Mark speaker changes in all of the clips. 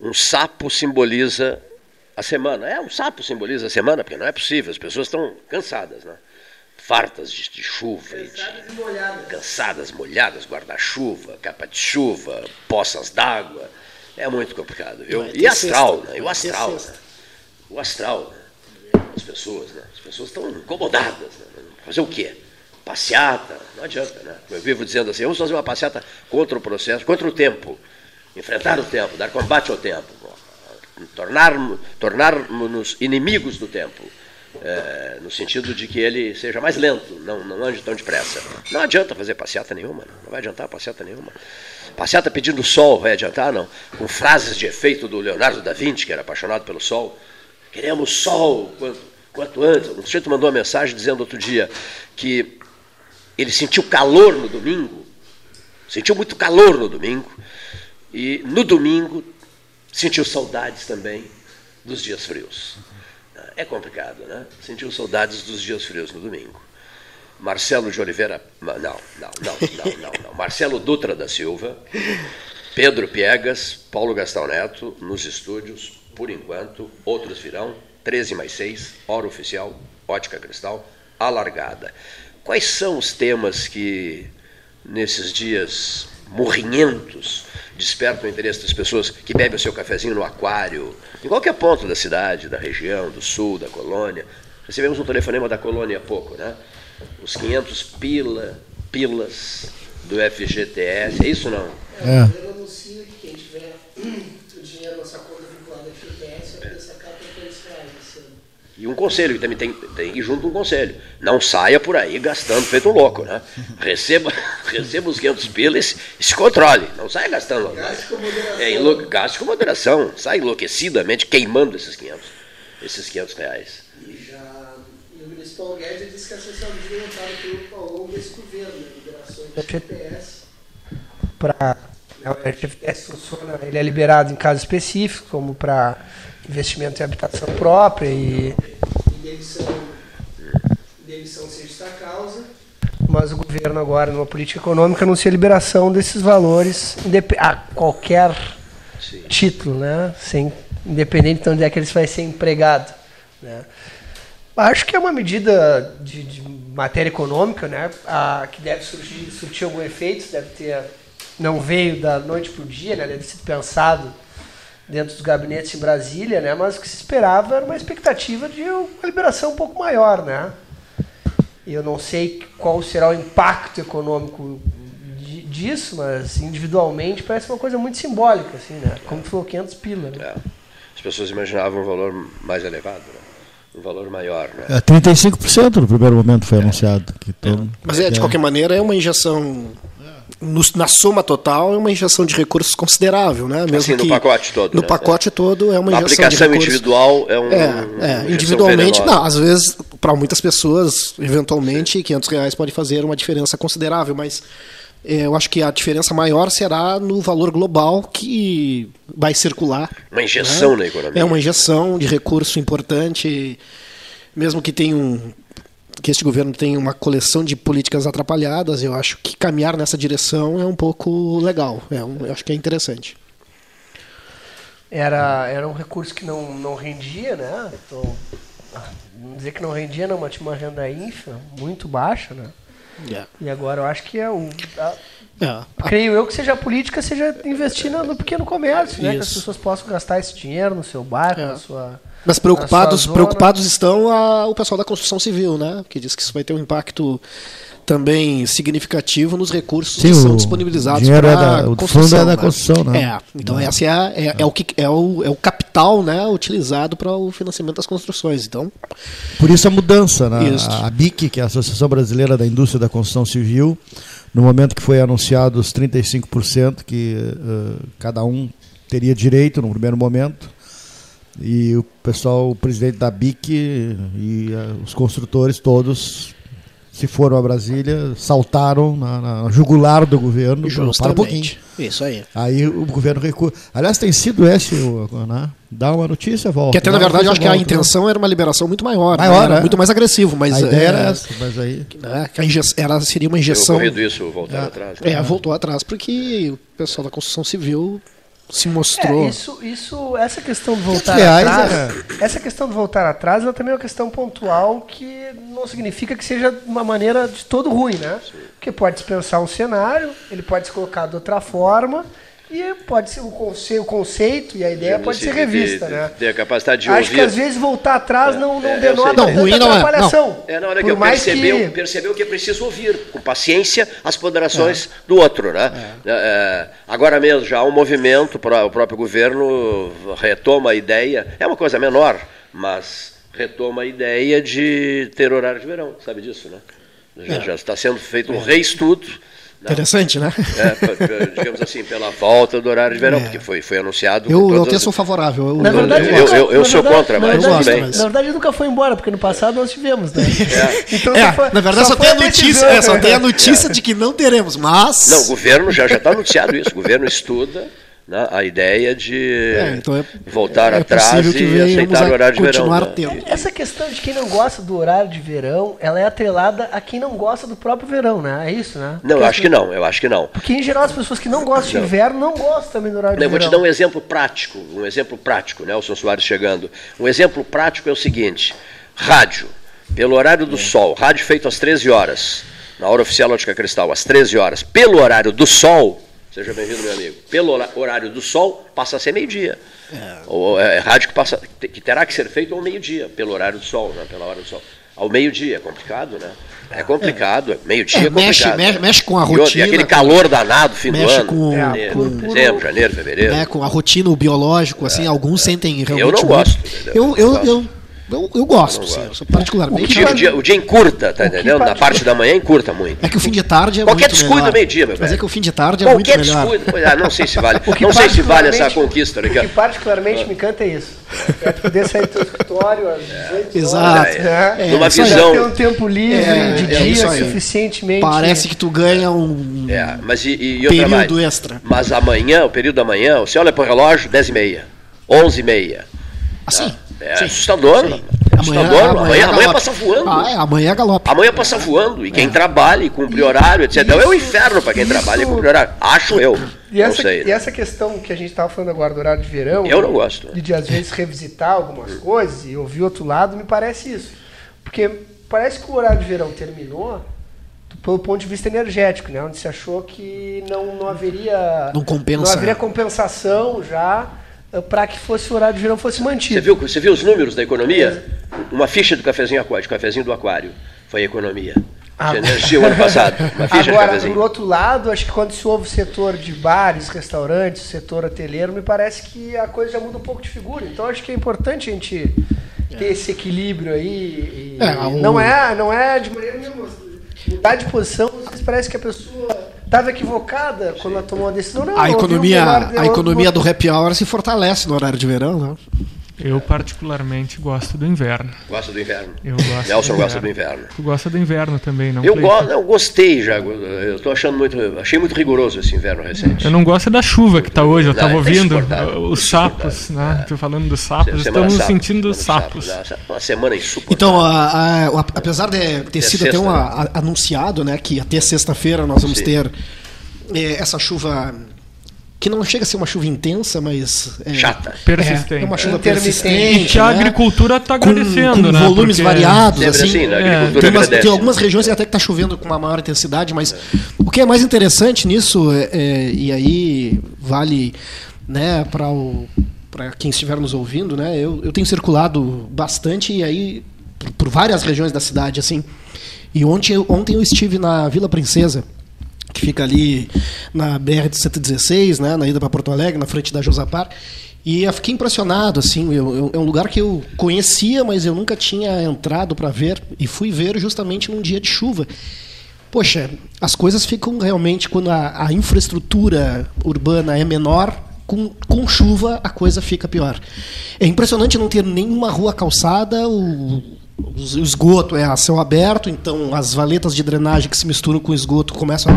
Speaker 1: Um sapo simboliza a semana. É, um sapo simboliza a semana, porque não é possível, as pessoas estão cansadas, né? Fartas de, de chuva.
Speaker 2: Cansadas
Speaker 1: e
Speaker 2: molhadas.
Speaker 1: Cansadas, molhadas, guarda-chuva, capa de chuva, poças d'água. É muito complicado, viu? E astral, né? E o astral, né? O astral, né? As pessoas, né? As pessoas estão incomodadas, né? Fazer o quê? Passeata, não adianta, né? Eu vivo dizendo assim, vamos fazer uma passeata contra o processo, contra o tempo. Enfrentar o tempo, dar combate ao tempo tornar-nos tornar inimigos do tempo, é, no sentido de que ele seja mais lento, não, não ande tão depressa. Não adianta fazer passeata nenhuma, não, vai adiantar passeata nenhuma. Passeata pedindo sol vai adiantar, não. Com frases de efeito do Leonardo da Vinci, que era apaixonado pelo sol. Queremos sol quanto, quanto antes. O sujeito mandou uma mensagem dizendo outro dia que ele sentiu calor no domingo, sentiu muito calor no domingo, e no domingo Sentiu saudades também dos dias frios. É complicado, né? Sentiu saudades dos dias frios no domingo. Marcelo de Oliveira. Não, não, não, não, não, não. Marcelo Dutra da Silva, Pedro Piegas, Paulo Gastão Neto, nos estúdios, por enquanto, outros virão. 13 mais 6, hora oficial, ótica cristal, alargada. Quais são os temas que, nesses dias morrinhentos, despertam o interesse das pessoas que bebem o seu cafezinho no aquário, em qualquer ponto da cidade, da região, do sul, da colônia. Recebemos um telefonema da colônia há pouco, né? Os 500 pila, pilas do FGTS, é isso não?
Speaker 2: É, o governo anuncia que quem tiver o dinheiro na sua conta vinculada ao FGTS vai ter sacar por 3 reais esse ano.
Speaker 1: E um conselho, que também tem, tem que ir junto um conselho. Não saia por aí gastando feito um louco, né? Receba, receba os 500 pilas e se controle. Não saia gastando.
Speaker 2: Gaste com moderação.
Speaker 1: É, enlou... Gaste com moderação. Sai enlouquecidamente queimando esses 500, esses 500 reais.
Speaker 2: E, já, o ministro Paulo Guedes disse que a sessão de votada pelo ao longo desse governo, né? liberações do FGTS. Para o FGTS funciona, ele é liberado em casos específicos, como para investimento em habitação própria e, demissão, demissão sem justa causa. Mas o governo agora, numa política econômica, anuncia a liberação desses valores a qualquer Sim. título, né? Sem, independente de onde é que eles vai ser empregado. Né? Acho que é uma medida de, de matéria econômica, né? A, que deve surgir, surtir algum efeito, deve ter. Não veio da noite para o dia, né? deve ter sido pensado dentro dos gabinetes em Brasília, né? Mas o que se esperava era uma expectativa de uma liberação um pouco maior, né? Eu não sei qual será o impacto econômico disso, mas individualmente parece uma coisa muito simbólica, assim, né? Como tu falou, 500 pila. Né?
Speaker 1: É. As pessoas imaginavam um valor mais elevado, né? um valor maior. Né?
Speaker 3: É, 35% no primeiro momento foi é. anunciado. Que todo, é.
Speaker 4: Mas é, de qualquer maneira é uma injeção no, na soma total é uma injeção de recursos considerável, né?
Speaker 1: Mesmo assim,
Speaker 4: no
Speaker 1: pacote todo.
Speaker 4: No
Speaker 1: né?
Speaker 4: pacote todo é uma
Speaker 1: a
Speaker 4: injeção
Speaker 1: aplicação de recursos. individual é um.
Speaker 4: É, é individualmente, não. Às vezes, para muitas pessoas, eventualmente, Sim. 500 reais pode fazer uma diferença considerável, mas é, eu acho que a diferença maior será no valor global que vai circular.
Speaker 1: Uma injeção né? na economia.
Speaker 4: É uma injeção de recurso importante, mesmo que tenha um que este governo tem uma coleção de políticas atrapalhadas, eu acho que caminhar nessa direção é um pouco legal. É um, eu acho que é interessante.
Speaker 2: Era, era um recurso que não, não rendia, né? Então, vamos dizer que não rendia, não, mas tinha uma renda ínfima, muito baixa, né? Yeah. E agora eu acho que é o. A, yeah. Creio eu que seja a política, seja investir no, no pequeno comércio, né? Que as pessoas possam gastar esse dinheiro no seu bairro, yeah. na sua
Speaker 4: mas preocupados, preocupados estão a, o pessoal da construção civil, né? Que diz que isso vai ter um impacto também significativo nos recursos Sim, que são disponibilizados para
Speaker 3: é da, o fundo é da né? construção, né?
Speaker 4: É, então é. essa é, a, é, é, o que é o, é o capital, né, utilizado para o financiamento das construções. Então,
Speaker 3: por isso a mudança, né? Isso. A BIC, que é a Associação Brasileira da Indústria da Construção Civil, no momento que foi anunciado os 35% que uh, cada um teria direito no primeiro momento, e o pessoal, o presidente da BIC e uh, os construtores todos se foram a Brasília, saltaram na, na jugular do governo.
Speaker 4: Justamente. Para um pouquinho. Isso aí.
Speaker 3: Aí o governo recua. Aliás, tem sido esse, né? Dá uma notícia, volta.
Speaker 4: Que até na verdade eu acho volta, que a intenção era uma liberação muito maior.
Speaker 3: Maior,
Speaker 4: né? é. Muito mais agressivo, mas.
Speaker 3: A ideia é, era essa, mas aí.
Speaker 4: Né? era, seria uma injeção.
Speaker 1: isso, voltar é, atrás.
Speaker 4: Né? É, voltou atrás porque o pessoal da construção civil se mostrou.
Speaker 2: É, isso, isso, essa questão de voltar reais, atrás, é. essa questão de voltar atrás, ela também é uma questão pontual que não significa que seja de uma maneira de todo ruim, né? Porque pode dispensar um cenário, ele pode se colocar de outra forma e pode ser o conceito, o conceito e a ideia pode ser revista,
Speaker 1: de,
Speaker 2: né?
Speaker 1: Ter a capacidade de
Speaker 2: Acho
Speaker 1: ouvir.
Speaker 2: que às vezes voltar atrás é, não, não é, denota não,
Speaker 4: ruim não é. Não.
Speaker 1: É na hora que eu percebeu, que... percebeu que é preciso ouvir com paciência as ponderações é. do outro, né? É. É, é agora mesmo já há um movimento, o próprio governo retoma a ideia, é uma coisa menor, mas retoma a ideia de ter horário de verão, sabe disso, né? Já, já está sendo feito um reestudo
Speaker 4: Interessante, né?
Speaker 1: É, digamos assim, pela volta do horário de verão, é. porque foi, foi anunciado.
Speaker 4: Eu, eu até sou favorável. Eu,
Speaker 2: na verdade,
Speaker 1: eu, eu, eu sou
Speaker 2: verdade,
Speaker 1: contra, mas
Speaker 2: tudo
Speaker 1: bem.
Speaker 2: Na verdade, nunca foi embora, porque no passado nós tivemos, né?
Speaker 4: É. Então, é, foi, na verdade, só, só tem a notícia, é, só tem a notícia de que não teremos, mas.
Speaker 1: Não, o governo já está anunciado isso. O governo estuda né, a ideia de é, então é, voltar é atrás e aceitar o horário de verão.
Speaker 2: Né? Essa questão de quem não gosta do horário de verão, ela é atrelada a quem não gosta do próprio verão, né? É isso, né?
Speaker 1: Não, eu acho que não, eu acho que não.
Speaker 2: Porque em geral as pessoas que não gostam não. de inverno não gostam também do horário de
Speaker 1: eu
Speaker 2: verão.
Speaker 1: Vou te dar um exemplo prático, um exemplo prático, né? O São Soares chegando. Um exemplo prático é o seguinte: rádio, pelo horário do é. sol, rádio feito às 13 horas, na hora oficial Ótica Cristal, às 13 horas, pelo horário do sol, Seja bem-vindo, meu amigo. Pelo horário do sol, passa a ser meio-dia. É. Ou é, é rádio que, passa, que terá que ser feito ao meio-dia, pelo horário do sol, né? pela hora do sol. Ao meio-dia, é complicado, né? É complicado, é. meio-dia é, é
Speaker 4: mexe. Mexe, mexe, com a rotina.
Speaker 1: E, aquele calor danado, fim
Speaker 4: mexe
Speaker 1: do ano.
Speaker 4: Com,
Speaker 1: é, com, dezembro, janeiro, fevereiro.
Speaker 4: É, com a rotina, o biológico, assim, alguns sentem realmente.
Speaker 1: Eu não gosto.
Speaker 4: Eu, eu, eu, eu, eu gosto, eu sim, gosto. particularmente.
Speaker 1: O dia, o, dia, o dia encurta, tá entendendo? Na parte da manhã encurta muito.
Speaker 4: É que o fim de tarde é
Speaker 1: Qualquer
Speaker 4: muito
Speaker 1: descuido
Speaker 4: melhor.
Speaker 1: meio-dia, meu velho.
Speaker 4: Mas é que o fim de tarde é Qualquer muito melhor.
Speaker 1: Qualquer descuido. Ah, não sei se vale. não sei se vale essa conquista.
Speaker 2: O que particularmente me encanta é isso. É poder sair do teu escritório às 18
Speaker 4: Exato.
Speaker 1: É, é. Numa visão...
Speaker 2: ter um tempo livre é, de é dia suficientemente...
Speaker 4: Parece que tu ganha um
Speaker 1: é, mas e, e
Speaker 4: período
Speaker 1: mais.
Speaker 4: extra.
Speaker 1: Mas amanhã, o período da manhã, você olha para o relógio, 10h30, 11h30.
Speaker 4: Assim?
Speaker 1: É Sim. assustador. Sim. Amanhã, amanhã, amanhã, amanhã, passa voando.
Speaker 4: Ah, é, amanhã é galope.
Speaker 1: Amanhã passa voando. E quem é. trabalha e cumpre horário, etc. Isso, é o inferno para quem isso. trabalha e cumpre horário. Acho eu.
Speaker 2: E essa, sei, e né? essa questão que a gente estava falando agora do horário de verão.
Speaker 1: Eu não gosto.
Speaker 2: De, de às vezes revisitar algumas coisas e ouvir outro lado, me parece isso. Porque parece que o horário de verão terminou pelo ponto de vista energético, né? Onde se achou que não, não haveria.
Speaker 4: Não compensa.
Speaker 2: Não haveria compensação já para que fosse o horário de verão fosse mantido.
Speaker 1: Você viu, você viu os números da economia? Uma ficha do cafezinho aquário, cafezinho do aquário, foi a economia. Ah, energia o ano passado. Uma ficha
Speaker 2: Agora, do outro lado, acho que quando se ouve o setor de bares, restaurantes, setor hoteleiro, me parece que a coisa já muda um pouco de figura. Então acho que é importante a gente ter esse equilíbrio aí. É, um... Não é, não é de maneira nenhuma. Mudar de posição, às vezes parece que a pessoa estava equivocada quando ela tomou a decisão. Não,
Speaker 4: a economia, a economia do happy hour se fortalece no horário de verão, não?
Speaker 5: Eu particularmente gosto do inverno.
Speaker 1: Gosto do inverno.
Speaker 5: Eu gosto
Speaker 1: Nelson do gosta do inverno.
Speaker 5: Tu gosta do inverno também, não?
Speaker 1: Eu, go eu gostei já. Eu tô achando muito, achei muito rigoroso esse inverno recente.
Speaker 5: Eu não gosto da chuva que está hoje. Eu estava é ouvindo os sapos, né? É. Tô falando dos sapos. Semana Estamos sentindo os sapos.
Speaker 1: sapos. Uma semana insuportável.
Speaker 4: Então, a, a, a, apesar de ter sido sexta, até né? anunciado, né, que até sexta-feira nós vamos Sim. ter é, essa chuva que não chega a ser uma chuva intensa, mas.
Speaker 1: É, Chata.
Speaker 5: Persistente. É,
Speaker 4: é uma chuva persistente.
Speaker 5: E que a né? agricultura está agradecendo,
Speaker 4: com, com
Speaker 5: né?
Speaker 4: volumes
Speaker 5: Porque
Speaker 4: variados. assim,
Speaker 1: assim
Speaker 4: é. tem, umas, tem, algumas regiões até que está chovendo com uma maior intensidade, mas o que é mais interessante nisso, é, é e aí vale né, para o para quem estiver nos ouvindo, né? Eu, eu tenho circulado bastante e aí por, por várias regiões da cidade, assim. E ontem, ontem eu estive na Vila Princesa que fica ali na BR-116, né, na ida para Porto Alegre, na frente da Josapar. E eu fiquei impressionado, assim, eu, eu, é um lugar que eu conhecia, mas eu nunca tinha entrado para ver, e fui ver justamente num dia de chuva. Poxa, as coisas ficam realmente, quando a, a infraestrutura urbana é menor, com, com chuva a coisa fica pior. É impressionante não ter nenhuma rua calçada, o, o esgoto é a céu aberto, então as valetas de drenagem que se misturam com o esgoto começam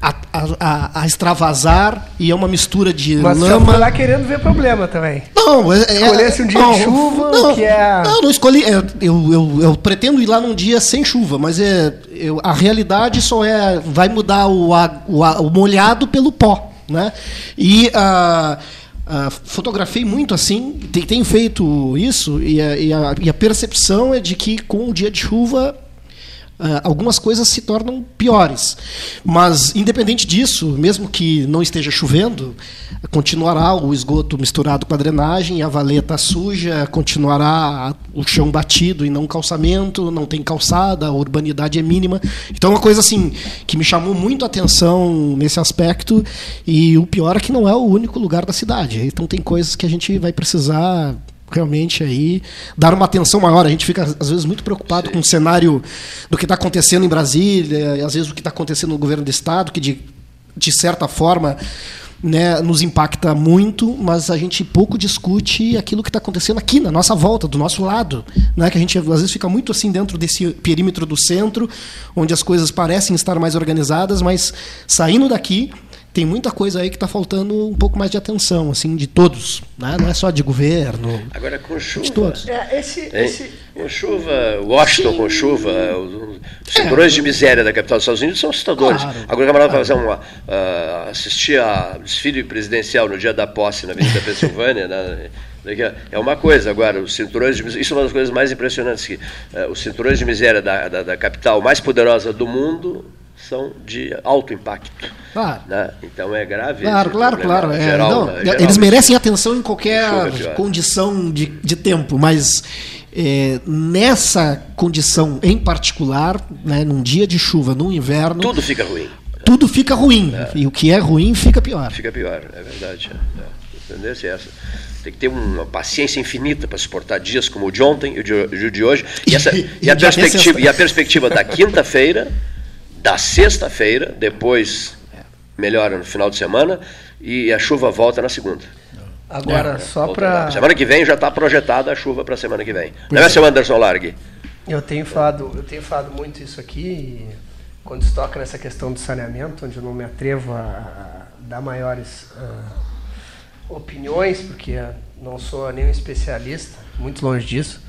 Speaker 4: a, a, a, a extravasar e é uma mistura de
Speaker 2: Mas
Speaker 4: lama. Mas
Speaker 2: lá querendo ver problema também.
Speaker 4: Não, é,
Speaker 2: é Escolhesse um dia não, de chuva,
Speaker 4: não,
Speaker 2: que é...
Speaker 4: Não, não escolhi. É, eu, eu, eu, pretendo ir lá num dia sem chuva, mas é, eu, a realidade só é. Vai mudar o, o, o molhado pelo pó Né? E a. Uh, fotografei muito assim, tenho feito isso, e a, e, a, e a, percepção é de que com o dia de chuva algumas coisas se tornam piores. Mas, independente disso, mesmo que não esteja chovendo, continuará o esgoto misturado com a drenagem, a valeta suja, continuará o chão batido e não calçamento, não tem calçada, a urbanidade é mínima. Então, é uma coisa assim que me chamou muito a atenção nesse aspecto. E o pior é que não é o único lugar da cidade. Então, tem coisas que a gente vai precisar realmente aí dar uma atenção maior. A gente fica, às vezes, muito preocupado Sim. com o cenário do que está acontecendo em Brasília, e às vezes o que está acontecendo no governo do Estado, que de, de certa forma né, nos impacta muito, mas a gente pouco discute aquilo que está acontecendo aqui na nossa volta, do nosso lado, né, que a gente às vezes fica muito assim dentro desse perímetro do centro, onde as coisas parecem estar mais organizadas, mas saindo daqui tem muita coisa aí que está faltando um pouco mais de atenção, assim, de todos, né? não é só de governo.
Speaker 1: Agora com chuva.
Speaker 4: De todos.
Speaker 2: É, esse, esse...
Speaker 1: Com chuva, Washington Sim. com chuva, os cinturões é, de miséria da capital dos Estados Unidos são assustadores. Claro, Agora o camarada claro. fazer uma, uh, assistir a desfile presidencial no dia da posse na Avenida Pensilvânia, né? É uma coisa, agora, os cinturões de miséria, isso é uma das coisas mais impressionantes, que uh, os cinturões de miséria da, da, da capital mais poderosa do mundo são de alto impacto. Claro. Né? Então é grave.
Speaker 4: Claro, claro, claro. É, geral, não, né? eles merecem atenção em qualquer condição de, de tempo, mas é, nessa condição em particular, né, num dia de chuva, no inverno.
Speaker 1: Tudo fica ruim.
Speaker 4: Tudo fica ruim. É. E o que é ruim fica pior.
Speaker 1: Fica pior, é verdade. É. Entendeu? É essa tem que ter uma paciência infinita para suportar dias como o de ontem e o de, o de hoje. E, essa, e, e, a perspectiva, e a perspectiva da quinta-feira da sexta-feira, depois melhora no final de semana e a chuva volta na segunda.
Speaker 2: Agora, é, só para.
Speaker 1: Semana que vem já está projetada a chuva para a semana que vem. Não é, seu Anderson Largue?
Speaker 2: Eu tenho falado, eu tenho falado muito isso aqui, quando se toca nessa questão do saneamento, onde eu não me atrevo a, dar maiores uh, opiniões, porque não sou nenhum especialista, muito longe disso,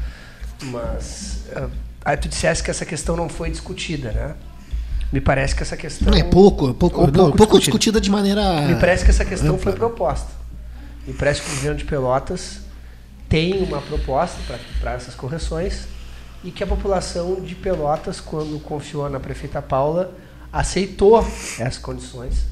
Speaker 2: mas uh, aí tu dissesse que essa questão não foi discutida, né? Me parece que essa questão.
Speaker 4: É pouco, pouco, não, pouco, pouco discutida. de maneira.
Speaker 2: Me parece que essa questão foi proposta. Me parece que o governo de Pelotas tem uma proposta para essas correções e que a população de Pelotas, quando confiou na prefeita Paula, aceitou essas condições.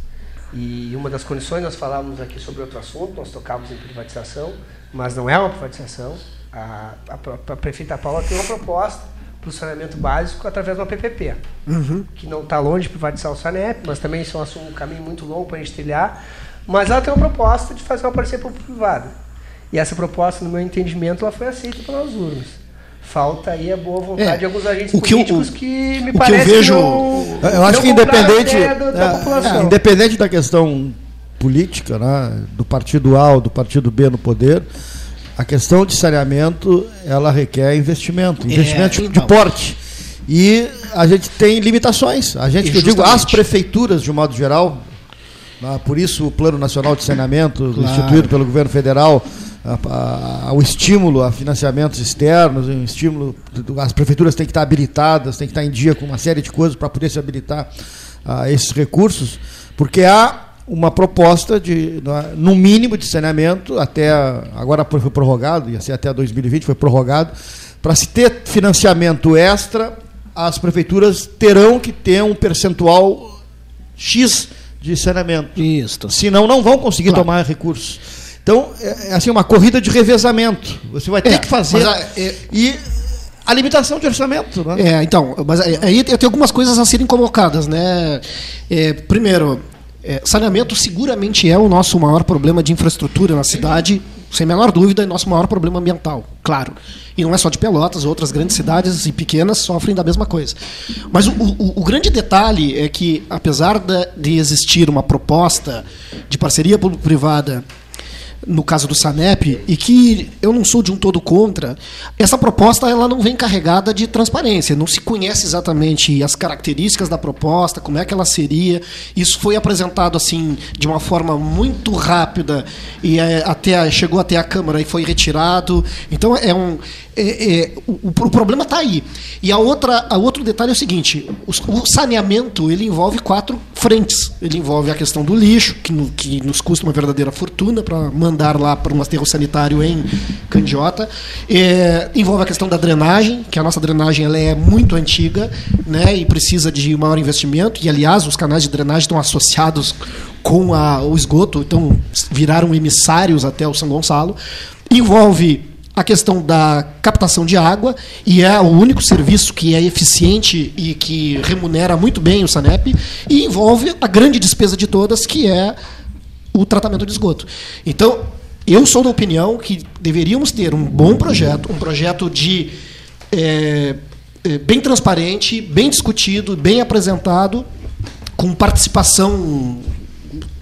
Speaker 2: E uma das condições, nós falávamos aqui sobre outro assunto, nós tocávamos em privatização, mas não é uma privatização. A, a, a prefeita Paula tem uma proposta para o saneamento básico através de uma PPP, uhum. que não está longe de privatizar o Sanep, mas também isso é um caminho muito longo para a gente trilhar. Mas ela tem uma proposta de fazer uma parceria público-privada. E essa proposta, no meu entendimento, ela foi aceita pelas urnas. Falta aí a boa vontade é, de alguns agentes o que políticos eu, que me parece
Speaker 3: que eu vejo, que não, eu acho que independente, da, é, independente da questão política, né, do partido A ou do partido B no poder, a questão de saneamento, ela requer investimento, é, investimento é, então. de porte. E a gente tem limitações. A gente, eu digo, as prefeituras, de um modo geral, né, por isso o Plano Nacional de Saneamento, claro. instituído pelo governo federal, o estímulo a financiamentos externos, um estímulo, as prefeituras têm que estar habilitadas, têm que estar em dia com uma série de coisas para poder se habilitar a esses recursos, porque há uma proposta de, é, no mínimo, de saneamento, até agora foi prorrogado, ia ser até 2020, foi prorrogado, para se ter financiamento extra, as prefeituras terão que ter um percentual X de saneamento.
Speaker 4: Isso.
Speaker 3: Senão não vão conseguir claro. tomar recursos. Então, é, é assim, uma corrida de revezamento. Você vai ter é, que fazer. A, é, e a limitação de orçamento. Né?
Speaker 4: É, então, mas aí tem algumas coisas a serem colocadas. Né? É, primeiro, é, saneamento seguramente é o nosso maior problema de infraestrutura na cidade, sem menor dúvida, é nosso maior problema ambiental, claro. E não é só de Pelotas, outras grandes cidades e pequenas sofrem da mesma coisa. Mas o, o, o grande detalhe é que, apesar de existir uma proposta de parceria público-privada no caso do Sanep, e que eu não sou de um todo contra, essa proposta ela não vem carregada de transparência, não se conhece exatamente as características da proposta, como é que ela seria. Isso foi apresentado assim de uma forma muito rápida e é, até chegou até a Câmara e foi retirado. Então é um é, é, o, o, problema está aí. E a outra, a outro detalhe é o seguinte: o, o, saneamento ele envolve quatro frentes. Ele envolve a questão do lixo, que, no, que nos custa uma verdadeira fortuna para mandar lá para um aterro sanitário em Candiota. É, envolve a questão da drenagem, que a nossa drenagem ela é muito antiga né, e precisa de maior investimento. E, aliás, os canais de drenagem estão associados com a, o esgoto, então viraram emissários até o São Gonçalo. Envolve a questão da captação de água, e é o único serviço que é eficiente e que remunera muito bem o SANEP, e envolve a grande despesa de todas, que é o tratamento de esgoto. Então, eu sou da opinião que deveríamos ter um bom projeto, um projeto de é, bem transparente, bem discutido, bem apresentado, com participação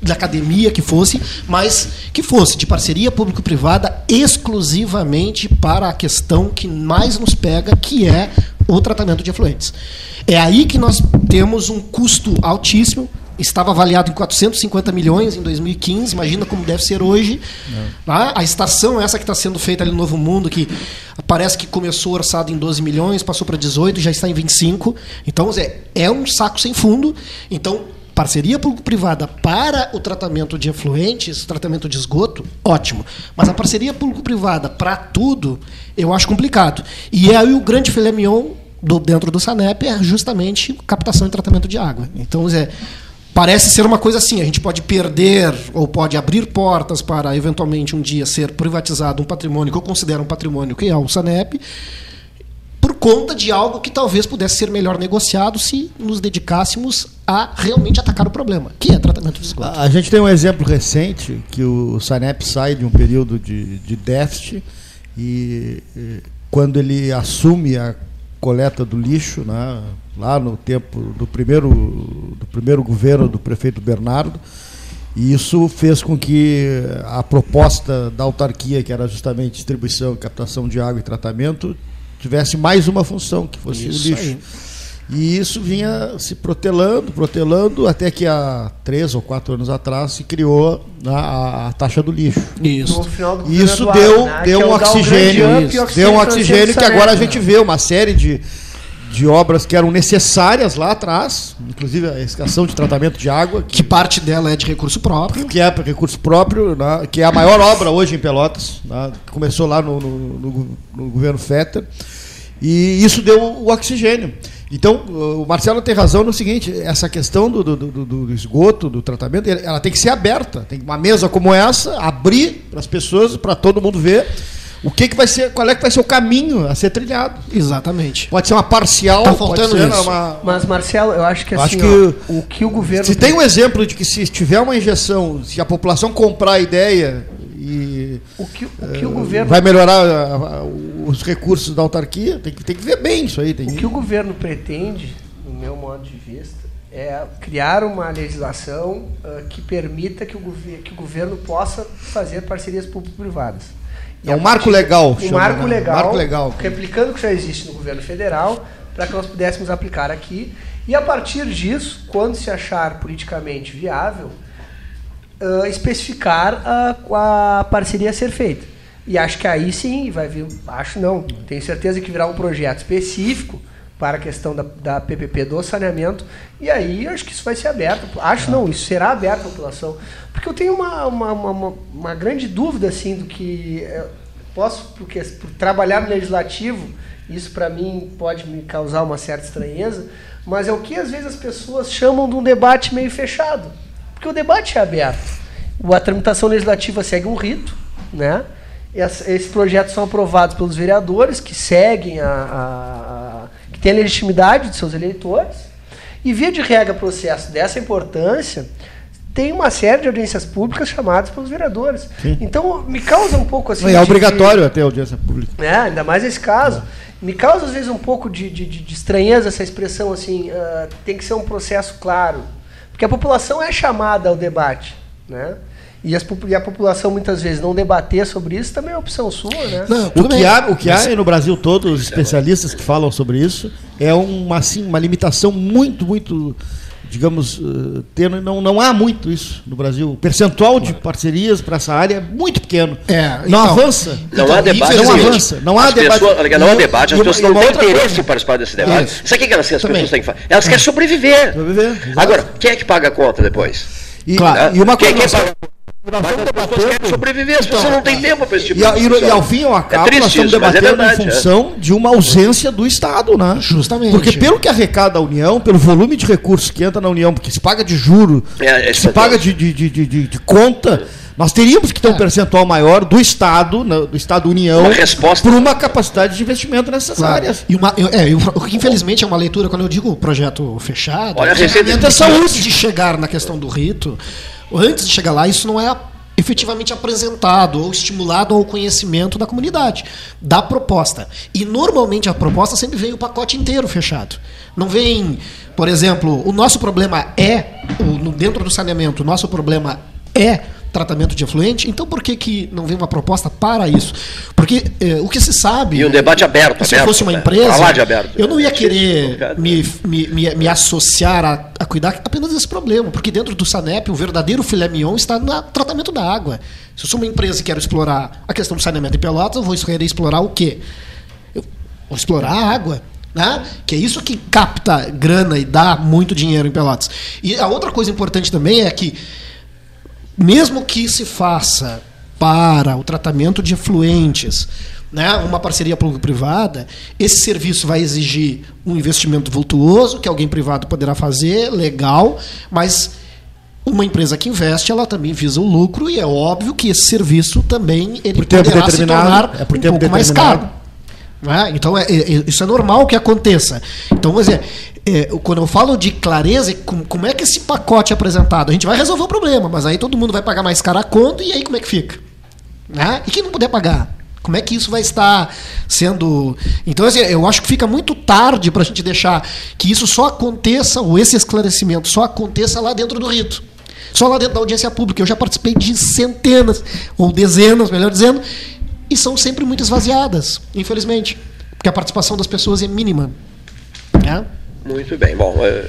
Speaker 4: de academia que fosse, mas que fosse de parceria público-privada exclusivamente para a questão que mais nos pega, que é o tratamento de efluentes. É aí que nós temos um custo altíssimo, estava avaliado em 450 milhões em 2015, imagina como deve ser hoje. Tá? A estação, essa que está sendo feita ali no Novo Mundo, que parece que começou orçado em 12 milhões, passou para 18, já está em 25. Então, é, é um saco sem fundo. Então, parceria público-privada para o tratamento de efluentes, tratamento de esgoto, ótimo. Mas a parceria público-privada para tudo, eu acho complicado. E aí o grande filé mignon do, dentro do SANEP é justamente captação e tratamento de água. Então, é, parece ser uma coisa assim, a gente pode perder ou pode abrir portas para eventualmente um dia ser privatizado um patrimônio que eu considero um patrimônio que é o SANEP, conta de algo que talvez pudesse ser melhor negociado se nos dedicássemos a realmente atacar o problema, que é tratamento de esgoto.
Speaker 3: A gente tem um exemplo recente que o Sanep sai de um período de, de déficit e, e quando ele assume a coleta do lixo, né, lá no tempo do primeiro, do primeiro governo do prefeito Bernardo, e isso fez com que a proposta da autarquia, que era justamente distribuição, captação de água e tratamento, tivesse mais uma função, que fosse isso o lixo. Aí. E isso vinha se protelando, protelando, até que há três ou quatro anos atrás se criou a, a taxa do lixo.
Speaker 4: Isso.
Speaker 3: Isso deu, né? deu, um oxigênio, deu um oxigênio que agora a gente vê uma série de, de obras que eram necessárias lá atrás, inclusive a escação de tratamento de água.
Speaker 4: Que, que parte dela é de recurso próprio.
Speaker 3: Que é recurso próprio, né, que é a maior obra hoje em Pelotas, né, que começou lá no, no, no, no governo Fetter. E isso deu o oxigênio. Então, o Marcelo tem razão no seguinte: essa questão do, do, do, do, esgoto, do tratamento, ela tem que ser aberta. Tem uma mesa como essa, abrir para as pessoas, para todo mundo ver. O que, que vai ser, qual é que vai ser o caminho a ser trilhado?
Speaker 4: Exatamente.
Speaker 3: Pode ser uma parcial,
Speaker 4: tá faltando
Speaker 3: pode
Speaker 4: ser uma...
Speaker 2: Mas Marcelo, eu acho que
Speaker 3: eu
Speaker 2: assim,
Speaker 3: acho que
Speaker 2: ó, o que o governo
Speaker 3: Se tem um exemplo de que se tiver uma injeção, se a população comprar a ideia e
Speaker 2: o que o, que uh, o governo
Speaker 3: vai melhorar a, a, os recursos da autarquia, tem que, tem que ver bem isso aí.
Speaker 2: o que o governo pretende, no meu modo de vista, é criar uma legislação uh, que permita que o, que o governo possa fazer parcerias público-privadas.
Speaker 3: É um marco legal.
Speaker 2: Um marco, né? legal, marco legal. Replicando o que já existe no governo federal, para que nós pudéssemos aplicar aqui. E a partir disso, quando se achar politicamente viável, uh, especificar a, a parceria a ser feita. E acho que aí sim vai vir. Acho não, tenho certeza que virá um projeto específico para a questão da, da PPP do saneamento. E aí acho que isso vai ser aberto. Acho não, isso será aberto à população. Porque eu tenho uma, uma, uma, uma grande dúvida assim do que. Posso, porque por trabalhar no legislativo, isso para mim pode me causar uma certa estranheza, mas é o que às vezes as pessoas chamam de um debate meio fechado. Porque o debate é aberto. A tramitação legislativa segue um rito, né? Esses projetos são aprovados pelos vereadores, que seguem a, a que têm a legitimidade de seus eleitores, e via de regra processo dessa importância tem uma série de audiências públicas chamadas pelos vereadores. Sim. Então me causa um pouco assim.
Speaker 3: É obrigatório de, ter audiência pública.
Speaker 2: É, ainda mais esse caso. É. Me causa às vezes um pouco de, de, de estranheza essa expressão assim. Uh, tem que ser um processo claro, porque a população é chamada ao debate, né? E, as, e, a população muitas vezes não debater sobre isso também é opção sua, né?
Speaker 3: Não, o, que há, o que há no Brasil todo, os especialistas que falam sobre isso, é uma, assim, uma limitação muito, muito digamos, uh, tendo, não, não há muito isso no Brasil. O percentual de parcerias para essa área é muito pequeno.
Speaker 2: É,
Speaker 3: não então, avança.
Speaker 1: Não então, há debate.
Speaker 3: Não avança. Não há debate.
Speaker 1: Pessoas, não há debate. As pessoas não têm interesse coisa. em participar desse debate. É. Sabe o que elas, as pessoas têm que fazer? Elas querem sobreviver. sobreviver Agora, quem é que paga a conta depois?
Speaker 3: E, claro, e uma
Speaker 1: coisa. Quem, quem paga nós estamos debatendo. sobreviver, as então, pessoas não têm tempo para esse tipo
Speaker 3: e, de E, e ao fim e ao cabo, é nós estamos isso, é debatendo é verdade, em função é. de uma ausência do Estado, né?
Speaker 2: Justamente.
Speaker 3: Porque pelo que arrecada a União, pelo volume de recursos que entra na União, porque se paga de juro, é, se paga de, de, de, de, de conta. Nós teríamos que ter um é. percentual maior do Estado, do Estado União,
Speaker 1: uma resposta.
Speaker 3: por uma capacidade de investimento nessas claro. áreas.
Speaker 4: E uma, é, eu, infelizmente é uma leitura, quando eu digo projeto fechado,
Speaker 1: Olha, a receita
Speaker 4: é saúde de chegar na questão do rito, antes de chegar lá, isso não é efetivamente apresentado ou estimulado ao conhecimento da comunidade, da proposta. E normalmente a proposta sempre vem o pacote inteiro fechado. Não vem, por exemplo, o nosso problema é, dentro do saneamento, o nosso problema é tratamento de efluente, então por que, que não vem uma proposta para isso? Porque eh, o que se sabe.
Speaker 1: E um debate aberto.
Speaker 4: Se
Speaker 1: aberto,
Speaker 4: fosse uma né? empresa,
Speaker 1: aberto,
Speaker 4: eu não ia querer me, me, me, me, associar a, a cuidar apenas desse problema, porque dentro do SANEP o verdadeiro filé mignon está no tratamento da água. Se eu sou uma empresa e quero explorar a questão do saneamento em Pelotas, eu vou querer explorar o quê? Eu vou explorar a água. Né? Que é isso que capta grana e dá muito dinheiro em Pelotas. E a outra coisa importante também é que mesmo que se faça para o tratamento de efluentes, né, uma parceria público-privada, esse serviço vai exigir um investimento vultuoso que alguém privado poderá fazer, legal, mas uma empresa que investe, ela também visa o lucro e é óbvio que esse serviço também ele poderá se tornar é um pouco mais caro. Né? Então é, é, isso é normal que aconteça. Então, dizer, é, quando eu falo de clareza, como, como, é que esse pacote é apresentado? A gente vai resolver o problema, mas aí todo mundo vai pagar mais caro a conta e aí como é que fica? Né? E quem não puder pagar? Como é que isso vai estar sendo. Então, assim, eu acho que fica muito tarde para a gente deixar que isso só aconteça, ou esse esclarecimento só aconteça lá dentro do rito. Só lá dentro da audiência pública. Eu já participei de centenas, ou dezenas, melhor dizendo, e são sempre muito esvaziadas, infelizmente. Porque a participação das pessoas é mínima. Né?
Speaker 1: Muito bem. Bom, é,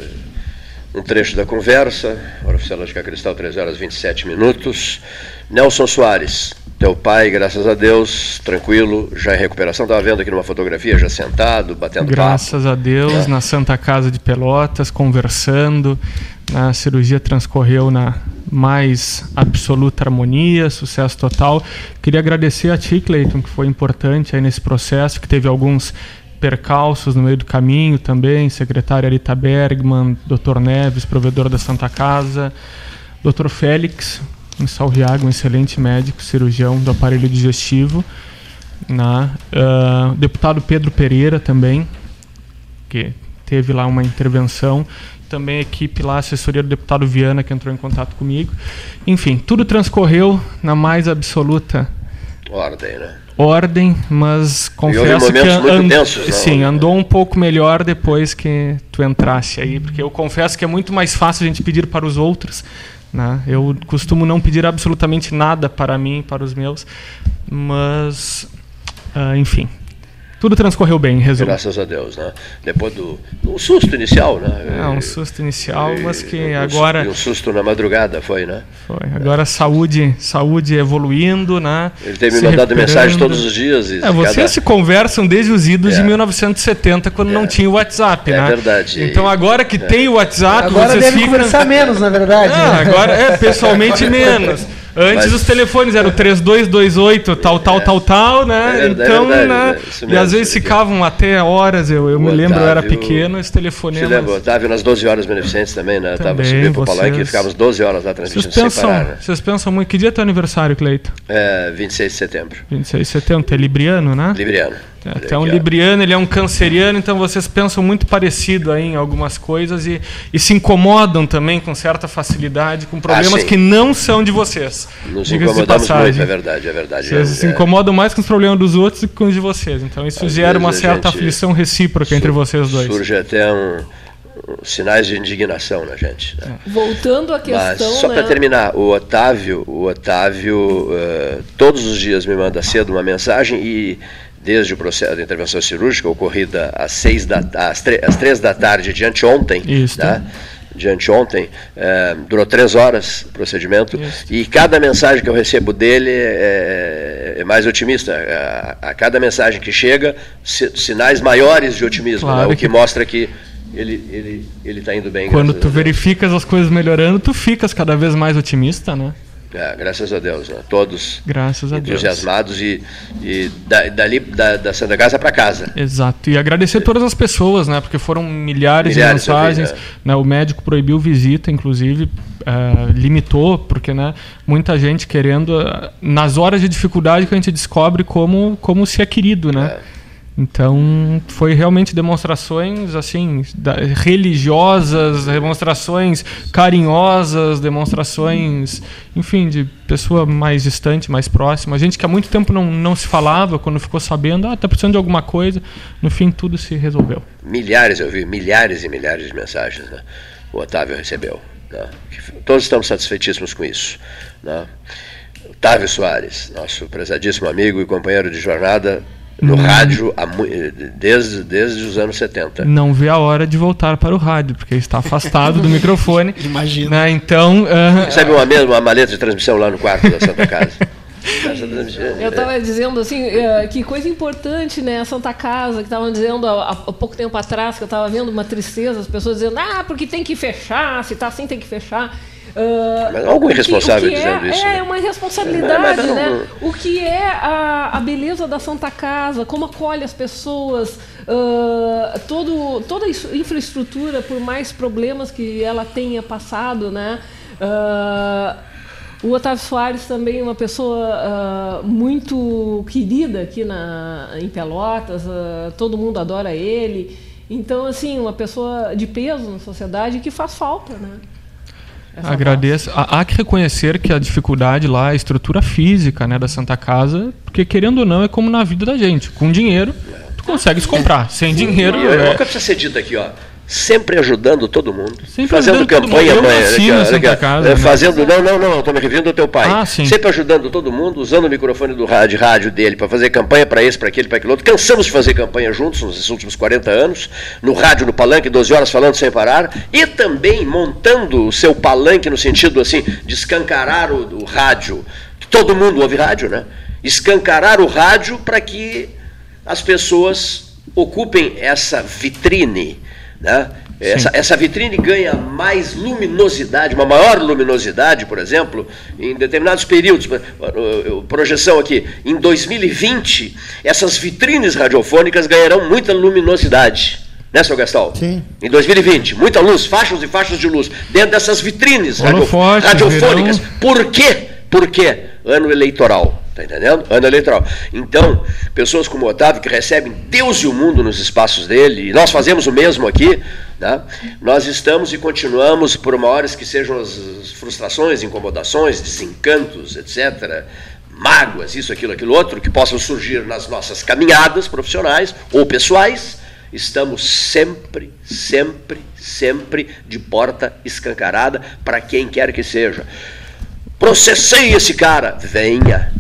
Speaker 1: um trecho da conversa, hora oficial de Cristal, 3 horas e 27 minutos. Nelson Soares, teu pai, graças a Deus, tranquilo, já em recuperação. Estava vendo aqui numa fotografia, já sentado, batendo
Speaker 5: Graças
Speaker 1: papo.
Speaker 5: a Deus, é. na Santa Casa de Pelotas, conversando. A cirurgia transcorreu na mais absoluta harmonia, sucesso total. Queria agradecer a ti, Cleiton, que foi importante aí nesse processo, que teve alguns percalços no meio do caminho também, secretária Rita Bergman, Dr. Neves, provedor da Santa Casa, Dr. Félix, em Salriago, um excelente médico, cirurgião do aparelho digestivo, na, uh, deputado Pedro Pereira também, que teve lá uma intervenção, também a equipe lá, a assessoria do deputado Viana, que entrou em contato comigo. Enfim, tudo transcorreu na mais absoluta
Speaker 1: ordem, né?
Speaker 5: ordem, mas confesso que and, tensos, sim, andou um pouco melhor depois que tu entrasse aí, porque eu confesso que é muito mais fácil a gente pedir para os outros. Né? Eu costumo não pedir absolutamente nada para mim, para os meus, mas, uh, enfim, tudo transcorreu bem, resumo.
Speaker 1: Graças a Deus, né? Depois do um susto inicial, né?
Speaker 5: É, um susto inicial, e, mas que um, agora...
Speaker 1: um susto na madrugada, foi, né?
Speaker 5: Foi. Agora é. saúde, saúde evoluindo, né?
Speaker 1: Ele tem me mandado mensagem todos os dias.
Speaker 5: é, vocês cada... se conversam desde os idos é. de 1970, quando é. não tinha o WhatsApp,
Speaker 1: é
Speaker 5: né?
Speaker 1: É verdade.
Speaker 5: Então agora que é. tem o WhatsApp,
Speaker 2: agora
Speaker 5: vocês
Speaker 2: deve ficam... conversar menos, na verdade.
Speaker 5: Ah, agora é, pessoalmente menos. Antes Mas... os telefones eram 3228, tal, tal, é. tal, tal, né? É, então, é verdade, né? e às vezes ficavam até horas, eu, eu me lembro, Otávio, eu era pequeno, esse telefone.
Speaker 1: Você lembra, Otávio nas 12 horas beneficentes também, né? Também, Tava subindo pro Palanque e ficávamos 12 horas lá transmitindo vocês
Speaker 5: pensam, parar, né? Vocês pensam muito. Que dia é teu aniversário, Cleito?
Speaker 1: É, 26 de setembro.
Speaker 5: 26 de setembro, tu é libriano, né?
Speaker 1: Libriano.
Speaker 5: É, até um libriano, ele é um canceriano, então vocês pensam muito parecido aí em algumas coisas e, e se incomodam também com certa facilidade com problemas ah, que não são de vocês.
Speaker 1: Nos incomodamos muito, é verdade, é verdade.
Speaker 5: Vocês
Speaker 1: é,
Speaker 5: se incomodam mais com os problemas dos outros do que com os de vocês. Então isso gera uma certa aflição recíproca entre vocês dois.
Speaker 1: Surge até um, sinais de indignação na gente. Né?
Speaker 6: Voltando à questão. Mas,
Speaker 1: só né? para terminar, o Otávio, o Otávio uh, todos os dias me manda cedo uma mensagem e desde o processo da intervenção cirúrgica ocorrida às, seis da, às, às três da tarde de anteontem,
Speaker 5: Isso. Né?
Speaker 1: De anteontem, é, durou três horas o procedimento, Isso. e cada mensagem que eu recebo dele é, é mais otimista. A, a, cada mensagem que chega, sinais maiores de otimismo, claro né? o que, que mostra que ele ele ele está indo bem.
Speaker 5: Quando tu verificas as coisas melhorando, tu ficas cada vez mais otimista, né?
Speaker 1: É, graças a Deus, né? todos
Speaker 5: graças
Speaker 1: entusiasmados e, e da, dali da, da Santa Casa para casa.
Speaker 5: Exato. E agradecer a todas as pessoas, né? Porque foram milhares, milhares de mensagens. Vi, é. né? O médico proibiu visita, inclusive, uh, limitou, porque né, muita gente querendo. Uh, nas horas de dificuldade que a gente descobre como, como se é querido, né? É. Então, foi realmente demonstrações assim religiosas, demonstrações carinhosas, demonstrações, enfim, de pessoa mais distante, mais próxima. A gente que há muito tempo não, não se falava, quando ficou sabendo, ah, tá precisando de alguma coisa, no fim tudo se resolveu.
Speaker 1: Milhares, eu vi milhares e milhares de mensagens, né? O Otávio recebeu. Né? Todos estamos satisfeitíssimos com isso. Né? Otávio Soares, nosso prezadíssimo amigo e companheiro de jornada, no hum. rádio desde, desde os anos 70.
Speaker 5: Não vê a hora de voltar para o rádio, porque está afastado do microfone.
Speaker 4: Imagina.
Speaker 5: Né? Então. Uh...
Speaker 1: Recebe uma, mesma, uma maleta de transmissão lá no quarto da Santa Casa.
Speaker 6: Eu estava dizendo assim, eh, que coisa importante, né? A Santa Casa, que estavam dizendo há, há, pouco tempo atrás, que eu estava vendo uma tristeza, as pessoas dizendo, ah, porque tem que fechar, se está assim tem que fechar.
Speaker 1: Uh, mas algum irresponsável dizendo
Speaker 6: é,
Speaker 1: isso.
Speaker 6: É, né? uma irresponsabilidade, não, né? O que é a, a, beleza da Santa Casa, como acolhe as pessoas, uh, todo, toda a infraestrutura, por mais problemas que ela tenha passado, né? Uh, o Otávio Soares também é uma pessoa uh, muito querida aqui na, em Pelotas, uh, todo mundo adora ele. Então, assim, uma pessoa de peso na sociedade que faz falta, né?
Speaker 5: Agradeço. Há, há, que reconhecer que a dificuldade lá, a estrutura física né, da Santa Casa, porque querendo ou não, é como na vida da gente. Com dinheiro, tu consegues comprar. Sem dinheiro.
Speaker 1: E, é... Nunca precisa ser dito aqui, ó sempre ajudando todo mundo, sempre fazendo campanha, mundo.
Speaker 5: Eu casa,
Speaker 1: né? fazendo, não, não, não, estou me referindo ao teu pai, ah, sempre ajudando todo mundo, usando o microfone do rádio, de rádio dele para fazer campanha para esse, para aquele, para aquele outro. Cansamos de fazer campanha juntos nos últimos 40 anos, no rádio, no palanque, 12 horas falando sem parar, e também montando o seu palanque no sentido assim de escancarar o, o rádio, todo mundo ouve rádio, né? Escancarar o rádio para que as pessoas ocupem essa vitrine né? Essa, essa, vitrine ganha mais luminosidade, uma maior luminosidade, por exemplo, em determinados períodos. Projeção aqui, em 2020, essas vitrines radiofônicas ganharão muita luminosidade. Né, seu Gastal?
Speaker 3: Sim.
Speaker 1: Em 2020, muita luz, faixas e faixas de luz, dentro dessas vitrines radio, radiofônicas. Por quê? Por quê? Ano eleitoral. Está entendendo? Ano eleitoral. Então, pessoas como o Otávio, que recebem Deus e o mundo nos espaços dele, e nós fazemos o mesmo aqui, né? nós estamos e continuamos, por maiores que sejam as frustrações, incomodações, desencantos, etc., mágoas, isso, aquilo, aquilo outro, que possam surgir nas nossas caminhadas profissionais ou pessoais, estamos sempre, sempre, sempre de porta escancarada para quem quer que seja. Processei esse cara, venha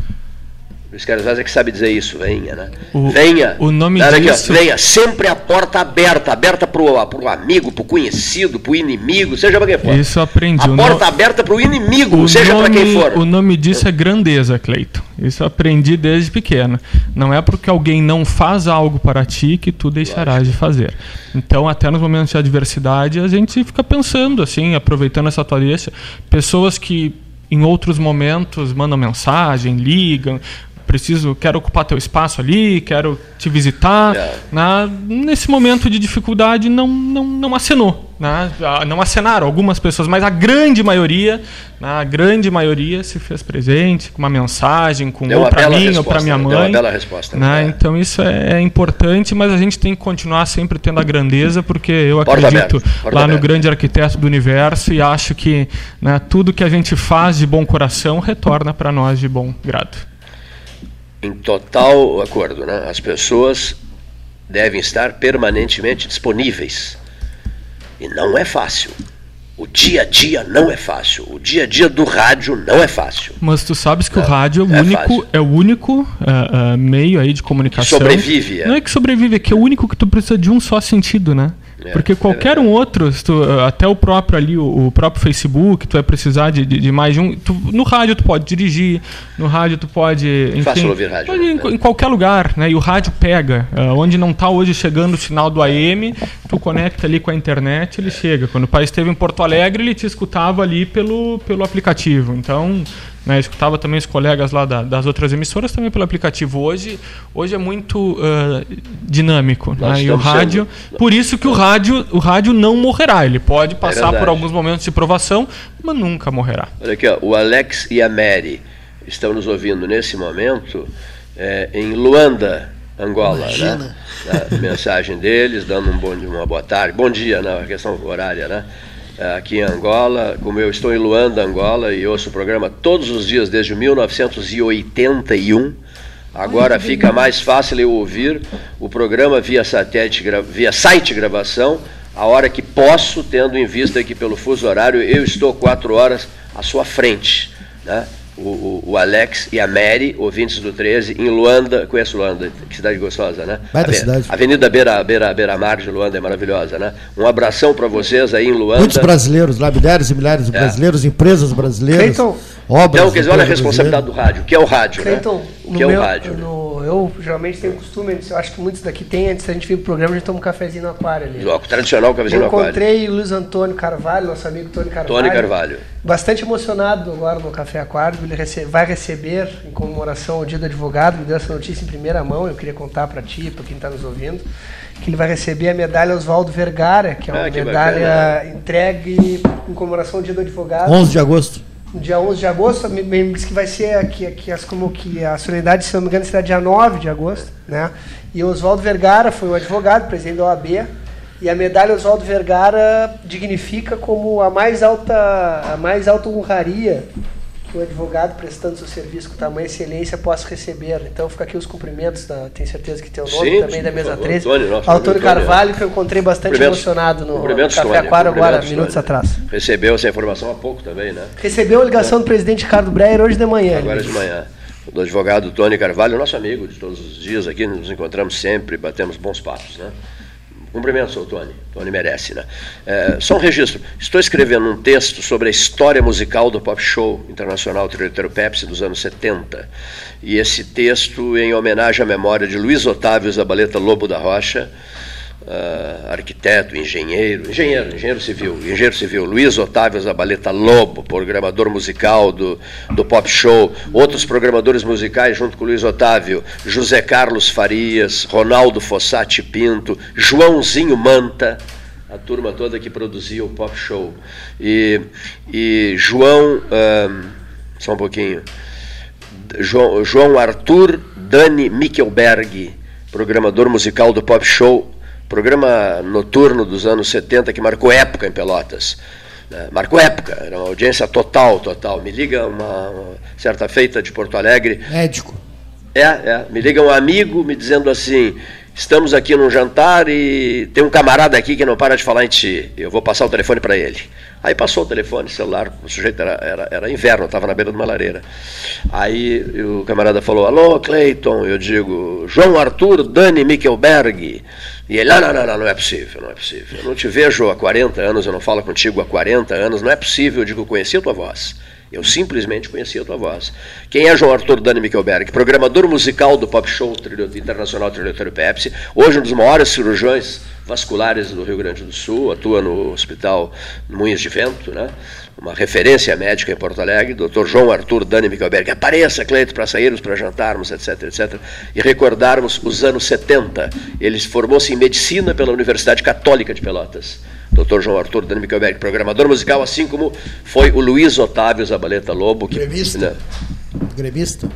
Speaker 1: Luiz Carlos Vaz é que sabe dizer isso, venha, né?
Speaker 5: O,
Speaker 1: venha.
Speaker 5: O nome
Speaker 1: disso... Aqui, venha, sempre a porta aberta, aberta para o amigo, para o conhecido, para o inimigo, seja para quem for.
Speaker 5: Isso aprendi.
Speaker 1: A o porta no... aberta para o inimigo, seja para quem for.
Speaker 5: O nome disso é grandeza, Cleito. Isso aprendi desde pequeno. Não é porque alguém não faz algo para ti que tu deixarás de fazer. Então, até nos momentos de adversidade, a gente fica pensando, assim, aproveitando essa tua deixa, pessoas que em outros momentos mandam mensagem, ligam, preciso, quero ocupar teu espaço ali, quero te visitar. Yeah. Né? Nesse momento de dificuldade não, não, não acenou. Né? Não acenaram algumas pessoas, mas a grande maioria, né? a grande maioria se fez presente com uma mensagem, com ou para mim ou para minha mãe. Deu uma
Speaker 1: bela resposta.
Speaker 5: Né? É. Então isso é, é, importante, mas a gente tem que continuar sempre tendo a grandeza, porque eu acredito lá no grande arquiteto do universo e acho que né, tudo que a gente faz de bom coração retorna para nós de bom grado
Speaker 1: em total acordo. Né? As pessoas devem estar permanentemente disponíveis E não é fácil. O dia a dia não é fácil. O dia a dia do rádio não é fácil.
Speaker 5: Mas tu sabes que não, o rádio é o é único, é o único uh, uh, meio aí de comunicação.
Speaker 1: Que sobrevive.
Speaker 5: É. Não é que sobrevive, é que é o único que tu precisa de um só sentido, né? É, Porque qualquer é um outro, tu, até o próprio ali, o, o, próprio Facebook, tu vai precisar de, de, de mais de um. Tu, no rádio tu pode dirigir, no rádio tu pode.
Speaker 1: Enfim, Fácil ouvir rádio.
Speaker 5: Pode, né? em, em, qualquer lugar, né? E o rádio pega. Uh, onde não está hoje chegando o sinal do AM, tu conecta ali com a internet, ele chega. Quando o pai esteve em Porto Alegre, ele te escutava ali pelo, pelo aplicativo. Então, né, escutava também os colegas lá da, das outras emissoras também pelo aplicativo. Hoje, hoje é muito uh, dinâmico. Né, e o rádio, sendo... por isso que o rádio, o rádio não morrerá. Ele pode é passar é por alguns momentos de provação, mas nunca morrerá.
Speaker 1: Olha aqui, ó, o Alex e a Mary estão nos ouvindo nesse momento é, em Luanda, Angola, né? Imagina. né? A mensagem deles, dando um bom, uma boa tarde, bom dia na questão horária, né? Aqui em Angola, como eu estou em Luanda, Angola, e ouço o programa todos os dias desde 1981. Agora fica mais fácil eu ouvir o programa via satélite, via site gravação, a hora que posso, tendo em vista que pelo fuso horário eu estou quatro horas à sua frente. Né? O, o, Alex e a Mary, ouvintes do 13, em Luanda. Conhece Luanda? Que cidade gostosa, né?
Speaker 3: Vai da cidade.
Speaker 1: Avenida Beira, Beira, Beira Mar de Luanda é maravilhosa, né? Um abração para vocês aí em Luanda.
Speaker 3: Muitos brasileiros lá, milhares e milhares de é. brasileiros, empresas brasileiras. Cleiton,
Speaker 1: obras. Então, quer dizer, olha a responsabilidade do rádio. Que é o rádio? Cleiton, né? O que é
Speaker 2: meu,
Speaker 1: o rádio?
Speaker 2: No, eu geralmente tenho costume, eu acho que muitos daqui têm, antes da gente vir pro programa, a gente toma um cafezinho no aquário ali.
Speaker 1: O tradicional cafezinho no aquário.
Speaker 2: Eu encontrei o Luiz Antônio Carvalho, nosso amigo Tony Carvalho.
Speaker 1: Tony Carvalho.
Speaker 2: Bastante emocionado agora no Café Aquário. Ele rece vai receber, em comemoração ao Dia do Advogado, me deu essa notícia em primeira mão, eu queria contar para ti, para quem está nos ouvindo, que ele vai receber a medalha Oswaldo Vergara, que é uma ah, medalha bacana. entregue em comemoração ao Dia do Advogado.
Speaker 3: 11 de agosto
Speaker 2: no dia 11 de agosto, me, me disse que vai ser aqui, aqui as, como que a solenidade, se não me engano, será dia 9 de agosto, né? E Oswaldo Vergara foi o advogado, presidente da OAB, e a medalha Oswaldo Vergara dignifica como a mais alta, a mais alta honraria que o advogado prestando seu serviço com tamanha excelência possa receber. Então fica aqui os cumprimentos, da, tenho certeza que tem o nome sim, também da mesa 13. Antônio, nosso Antônio Carvalho, que eu encontrei bastante emocionado no, no Café Aquário agora, minutos atrás.
Speaker 1: Recebeu essa informação há pouco também, né?
Speaker 2: Recebeu a ligação é. do presidente Ricardo Breyer hoje de manhã.
Speaker 1: Agora de manhã. Do advogado Tony Carvalho, nosso amigo de todos os dias aqui, nos encontramos sempre, batemos bons papos, né? Cumprimento, seu Tony. Tony merece, né? É, só um registro. Estou escrevendo um texto sobre a história musical do pop show internacional Trilheteiro Pepsi dos anos 70. E esse texto em homenagem à memória de Luiz Otávio Zabaleta Lobo da Rocha, uh, arquiteto, engenheiro, engenheiro, engenheiro civil, engenheiro civil, Luiz Otávio Zabaleta Lobo, programador musical do, do Pop Show, outros programadores musicais junto com Luiz Otávio, José Carlos Farias, Ronaldo Fossati Pinto, Joãozinho Manta, a turma toda que produzia o Pop Show. E, e João, uh, só um pouquinho, João, João Arthur Dani Mickelberg, programador musical do Pop Show programa noturno dos anos 70 que marcou época em Pelotas. Né? Marcou época, era uma audiência total, total. Me liga uma, uma certa feita de Porto Alegre.
Speaker 3: Médico.
Speaker 1: É, é. Me liga um amigo me dizendo assim: estamos aqui num jantar e tem um camarada aqui que não para de falar em ti. Eu vou passar o telefone para ele. Aí passou o telefone celular, o sujeito era, era, era inverno, estava na beira de uma lareira. Aí o camarada falou: Alô, Cleiton. Eu digo: João Arthur Dani Mickelberg. E ele: não, não, não, não, não é possível, não é possível. Eu não te vejo há 40 anos, eu não falo contigo há 40 anos, não é possível. Eu digo: conheci a tua voz. Eu simplesmente conhecia a tua voz. Quem é João Arthur Dani Mickelberg? Programador musical do Pop Show Internacional Trilhotório Pepsi, hoje um dos maiores cirurgiões vasculares do Rio Grande do Sul, atua no Hospital Moinhos de Vento, né? Uma referência médica em Porto Alegre, Dr. João Arthur Dani Michelberg. Apareça, Cleito, para sairmos, para jantarmos, etc, etc. E recordarmos os anos 70. Ele formou-se em medicina pela Universidade Católica de Pelotas. Dr. João Arthur Dani Michelberg, programador musical, assim como foi o Luiz Otávio Zabaleta Lobo.
Speaker 3: Que, Grevista. Né? Grevista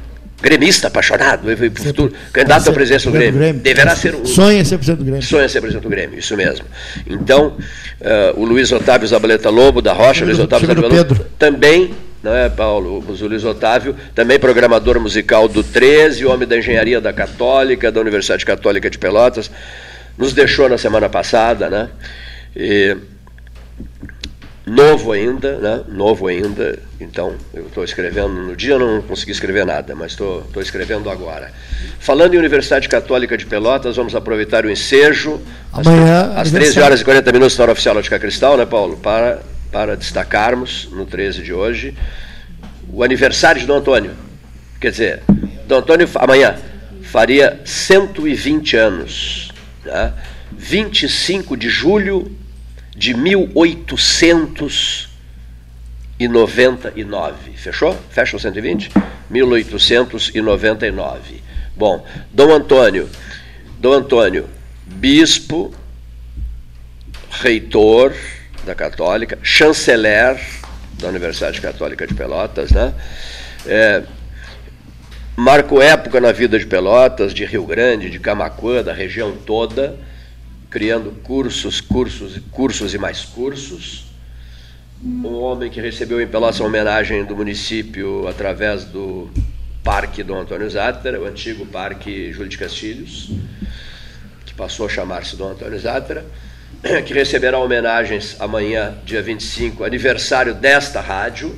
Speaker 1: gremista apaixonado, futuro, candidato à presidência do Grêmio. Grêmio. Deverá ser um.
Speaker 3: Sonha ser presidente do Grêmio.
Speaker 1: Sonha ser presidente do Grêmio, isso mesmo. Então, uh, o Luiz Otávio Zabaleta Lobo, da Rocha, Luiz Otávio Zabaleta Lobo, também, não é, Paulo? O Luiz Otávio, também programador musical do 13, homem da engenharia da Católica, da Universidade Católica de Pelotas, nos deixou na semana passada, né? E novo ainda, né? Novo ainda. Então, eu estou escrevendo. No dia não consegui escrever nada, mas estou escrevendo agora. Falando em Universidade Católica de Pelotas, vamos aproveitar o ensejo. Amanhã. Às, às 13 horas e 40 minutos na hora oficial Ótica Cristal, né, Paulo? Para, para destacarmos, no 13 de hoje, o aniversário de Dom Antônio. Quer dizer, Dom Antônio amanhã faria 120 anos. Né? 25 de julho de 1899. Fechou? Fecha o 120? 1899. Bom, Dom Antônio, Dom Antônio, bispo, reitor da Católica, chanceler da Universidade Católica de Pelotas, né? É, marcou época na vida de Pelotas, de Rio Grande, de Camacuã, da região toda criando cursos, cursos, cursos e mais cursos. Um homem que recebeu em Pelotas a homenagem do município através do Parque Dom Antônio Zátera, o antigo Parque Júlio de Castilhos, que passou a chamar-se Dom Antônio Zátera, que receberá homenagens amanhã, dia 25, aniversário desta rádio,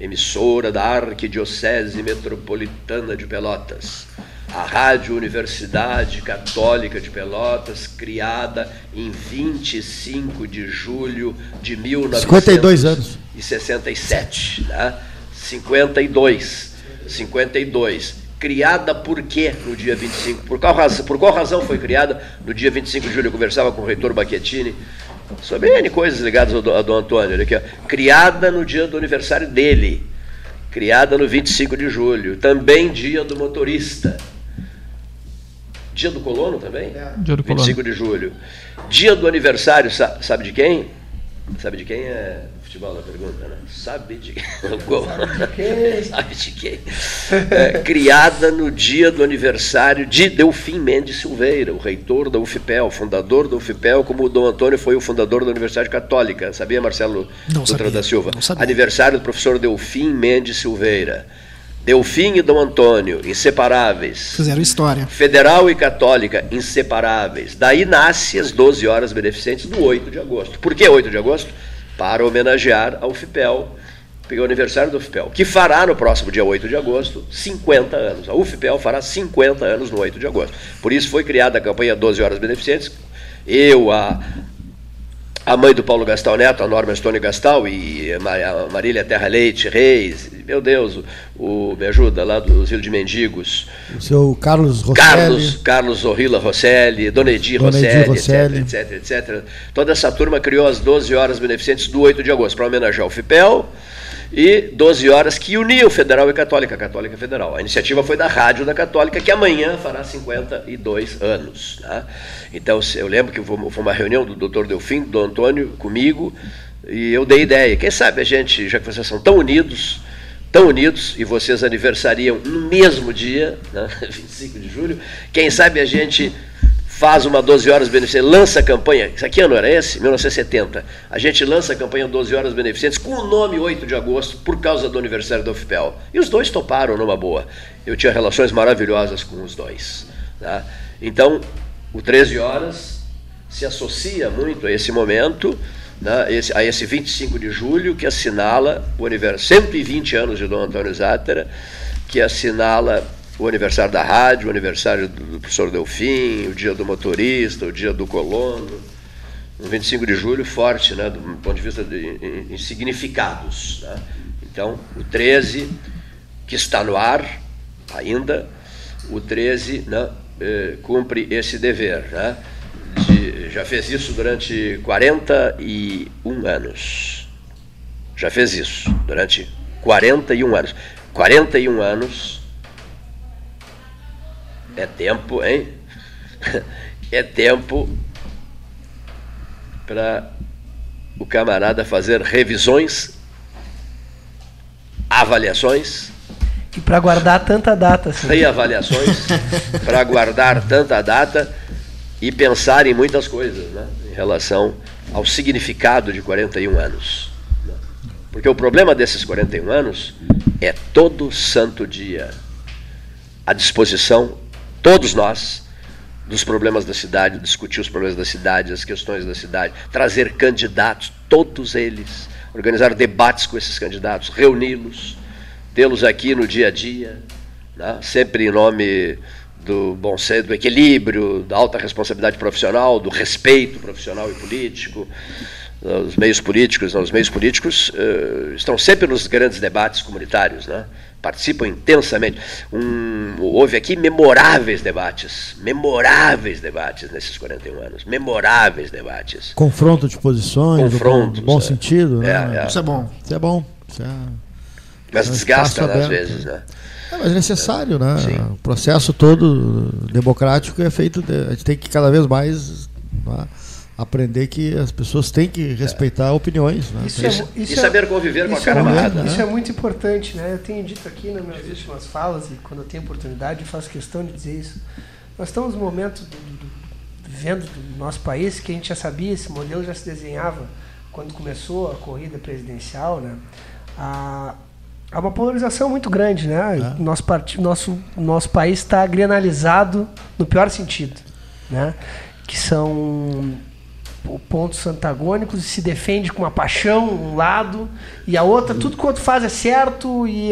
Speaker 1: emissora da Arquidiocese Metropolitana de Pelotas a Rádio Universidade Católica de Pelotas, criada em 25 de julho de 1952 anos. 67, né? 52. 52. Criada por quê no dia 25? Por qual razão, por qual razão foi criada no dia 25 de julho? Eu conversava com o reitor Baquetini sobre N coisas ligadas ao, ao Dom Antônio. Aqui, ó. Criada no dia do aniversário dele. Criada no 25 de julho. Também dia do motorista Dia do colono também? É. Dia do 25 colono. de julho. Dia do aniversário, sabe de quem? Sabe de quem é futebol da pergunta, né? Sabe de quem? Sabe de quem? sabe de quem? É, criada no dia do aniversário de Delfim Mendes Silveira, o reitor da UFPEL, fundador da UFPEL, como o Dom Antônio foi o fundador da Universidade Católica. Sabia, Marcelo
Speaker 4: Não Dutra sabia.
Speaker 1: da Silva? Aniversário do professor Delfim Mendes Silveira. Delfim e Dom Antônio, inseparáveis.
Speaker 4: Fizeram história.
Speaker 1: Federal e Católica, inseparáveis. Daí nasce as 12 horas beneficentes do 8 de agosto. Por que 8 de agosto? Para homenagear ao FIPEL, o aniversário do UFPEL, que fará no próximo dia 8 de agosto 50 anos. A UFPEL fará 50 anos no 8 de agosto. Por isso foi criada a campanha 12 horas beneficentes. Eu, a a mãe do Paulo Gastal Neto, a Norma Stone Gastal, e a Marília Terra Leite Reis, meu Deus, o, me ajuda lá do Rio de Mendigos.
Speaker 3: O seu Carlos Rosselli.
Speaker 1: Carlos, Carlos Zorrilla Rosselli, Dona Edir Rosselli, Rosselli. Etc, etc, etc, Toda essa turma criou as 12 horas beneficentes do 8 de agosto para homenagear o FIPEL e 12 horas que uniam Federal e Católica, Católica Federal. A iniciativa foi da Rádio da Católica, que amanhã fará 52 anos. Tá? Então, eu lembro que foi uma reunião do doutor Delfim, do Antônio, comigo, e eu dei ideia. Quem sabe a gente, já que vocês são tão unidos, tão unidos, e vocês aniversariam no mesmo dia, né, 25 de julho, quem sabe a gente faz uma 12 horas beneficente, lança a campanha, isso aqui ano era esse? 1970. A gente lança a campanha 12 horas beneficentes com o nome 8 de agosto, por causa do aniversário da UFPEL. E os dois toparam numa boa. Eu tinha relações maravilhosas com os dois. Tá? Então, o 13 horas se associa muito a esse momento, né, esse, a esse 25 de julho, que assinala o aniversário, 120 anos de Dom Antônio Zátera, que assinala o aniversário da rádio, o aniversário do professor Delfim, o dia do motorista, o dia do colono. Um 25 de julho forte, né, do ponto de vista de em, significados. Né? Então, o 13, que está no ar ainda, o 13 né, eh, cumpre esse dever. Né? De, já fez isso durante 41 anos. Já fez isso durante 41 anos. 41 anos é tempo, hein? É tempo para o camarada fazer revisões, avaliações.
Speaker 2: E para guardar tanta data.
Speaker 1: Assim. Reavaliações, para guardar tanta data e pensar em muitas coisas né, em relação ao significado de 41 anos. Porque o problema desses 41 anos é todo santo dia à disposição todos nós, dos problemas da cidade, discutir os problemas da cidade, as questões da cidade, trazer candidatos, todos eles, organizar debates com esses candidatos, reuni-los, tê-los aqui no dia a dia, né? sempre em nome do bom senso, do equilíbrio, da alta responsabilidade profissional, do respeito profissional e político. Os meios políticos, os meios políticos uh, estão sempre nos grandes debates comunitários, né? Participam intensamente. Um, houve aqui memoráveis debates, memoráveis debates nesses 41 anos, memoráveis debates.
Speaker 3: Confronto de posições, Confrontos, no bom, é. sentido, né?
Speaker 4: É, é. Isso é bom.
Speaker 3: Isso é bom. Isso é,
Speaker 1: Mas desgasta né, às vezes, né?
Speaker 3: É, mas é necessário, né? Sim. O processo todo democrático é feito. De, a gente tem que cada vez mais né, aprender que as pessoas têm que respeitar é. opiniões. Né?
Speaker 1: Isso, é, isso e saber conviver com a cara
Speaker 2: amarrada. Isso né? é muito importante, né? Eu tenho dito aqui nas minhas últimas falas, e quando eu tenho oportunidade, eu faço questão de dizer isso. Nós estamos no momento do, do, vivendo do nosso país que a gente já sabia, esse modelo já se desenhava quando começou a corrida presidencial, né? A, há uma polarização muito grande, né? É. Nosso, part... nosso, nosso país está granalizado no pior sentido, né? Que são pontos antagônicos e se defende com uma paixão um lado e a outra tudo que o outro faz é certo e,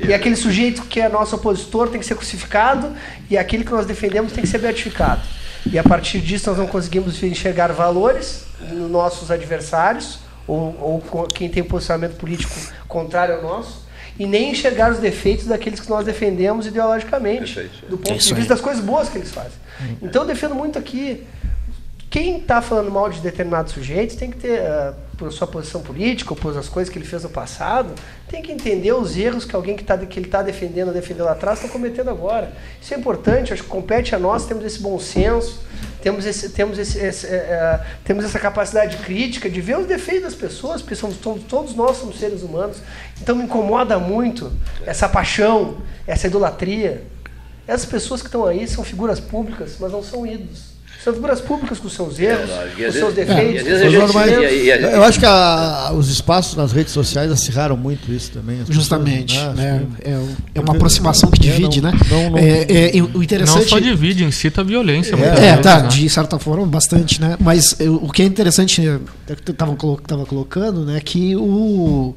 Speaker 2: e aquele sujeito que é nosso opositor tem que ser crucificado e aquele que nós defendemos tem que ser beatificado e a partir disso nós não conseguimos enxergar valores nos nossos adversários ou, ou quem tem posicionamento político contrário ao nosso e nem enxergar os defeitos daqueles que nós defendemos ideologicamente, Perfeito. do ponto é de vista das coisas boas que eles fazem. Então eu defendo muito aqui quem está falando mal de determinados sujeitos tem que ter, uh, por sua posição política, ou por as coisas que ele fez no passado, tem que entender os erros que alguém que, tá, que ele está defendendo, defendeu lá atrás, está cometendo agora. Isso é importante, acho que compete a nós, temos esse bom senso, temos, esse, temos, esse, esse uh, temos essa capacidade crítica de ver os defeitos das pessoas, porque somos, todos nós somos seres humanos. Então me incomoda muito essa paixão, essa idolatria. Essas pessoas que estão aí são figuras públicas, mas não são ídolos. São figuras públicas com seus erros, é, com seus defeitos.
Speaker 3: É, eu acho que a, os espaços nas redes sociais acirraram muito isso também.
Speaker 4: Justamente. Pessoas, né, é, é, é, uma aproximação que divide, não, né? Não, não,
Speaker 5: é, é, o interessante... Não só divide, incita a violência.
Speaker 4: É, tá, né? de certa forma, bastante, né? Mas o que é interessante, é que tu estava colocando, né, que o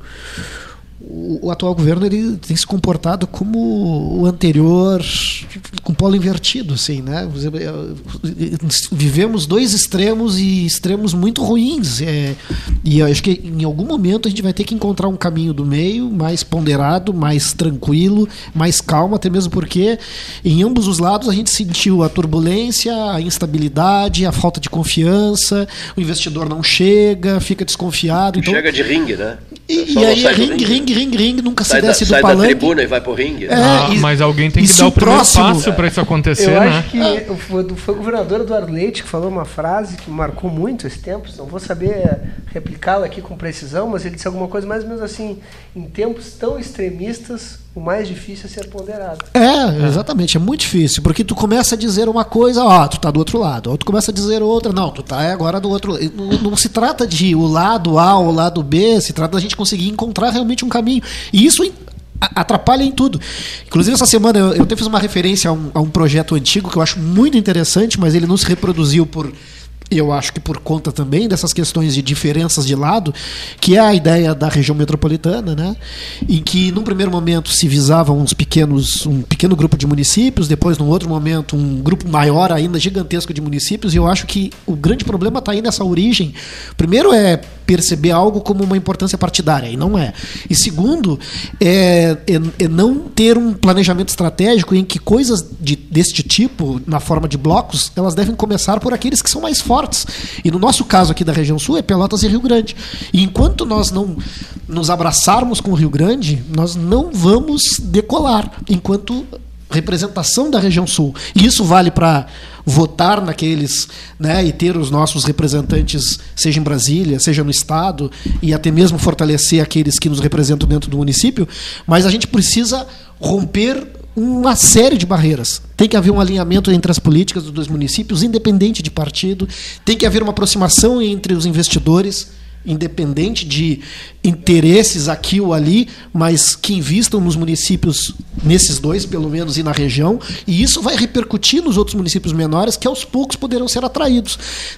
Speaker 4: o, atual governo ele tem se comportado como o anterior, com polo invertido, assim, né? Vivemos dois extremos e extremos muito ruins. É, e acho que em algum momento a gente vai ter que encontrar um caminho do meio mais ponderado, mais tranquilo, mais calmo, até mesmo porque em ambos os lados a gente sentiu a turbulência, a instabilidade, a falta de confiança, o investidor não chega, fica desconfiado. Então,
Speaker 1: chega de ringue, né?
Speaker 4: E, e aí ringue, ringue, ringue, ringue, nunca sai se desce da, do
Speaker 1: sai
Speaker 4: palanque.
Speaker 1: Sai da tribuna e vai pro ringue. É,
Speaker 5: ah, e, mas alguém tem que dar o primeiro próximo, passo para isso acontecer,
Speaker 2: eu
Speaker 5: né?
Speaker 2: acho que foi, foi o governador Eduardo Leite que falou uma frase que marcou muito esse tempo, não vou saber replicá-la aqui com precisão, mas ele disse alguma coisa mais ou menos assim, em tempos tão extremistas, o mais difícil é ser ponderado.
Speaker 4: É, exatamente, é muito difícil, porque tu começa a dizer uma coisa, ó, tu tá do outro lado, ou tu começa a dizer outra, não, tu tá agora do outro lado. Não, não, se trata de o lado A ou o lado B, se trata da gente conseguir encontrar realmente um caminho. E isso atrapalha em tudo. Inclusive, essa semana eu, eu até fiz uma referência a um, a um projeto antigo que eu acho muito interessante, mas ele não se reproduziu por eu acho que por conta também dessas questões de diferenças de lado, que é a ideia da região metropolitana, né? em que num primeiro momento se visava uns pequenos, um pequeno grupo de municípios, depois num outro momento um grupo maior ainda, gigantesco de municípios, e eu acho que o grande problema está aí nessa origem. Primeiro é perceber algo como uma importância partidária, e não é. E segundo, é, é, é não ter um planejamento estratégico em que coisas de, deste tipo, na forma de blocos, elas devem começar por aqueles que são mais fortes. E no nosso caso aqui da região sul é Pelotas e Rio Grande. E enquanto nós não nos abraçarmos com o Rio Grande, nós não vamos decolar enquanto representação da região sul. E isso vale para votar naqueles, né, e ter os nossos representantes, seja em Brasília, seja no estado, e até mesmo fortalecer aqueles que nos representam dentro do município, mas a gente precisa romper uma série de barreiras. Tem que haver um alinhamento entre as políticas dos dois municípios, independente de partido. Tem que haver uma aproximação entre os investidores. Independente de interesses aqui ou ali, mas que investam nos municípios, nesses dois pelo menos, e na região, e isso vai repercutir nos outros municípios menores que aos poucos poderão ser atraídos.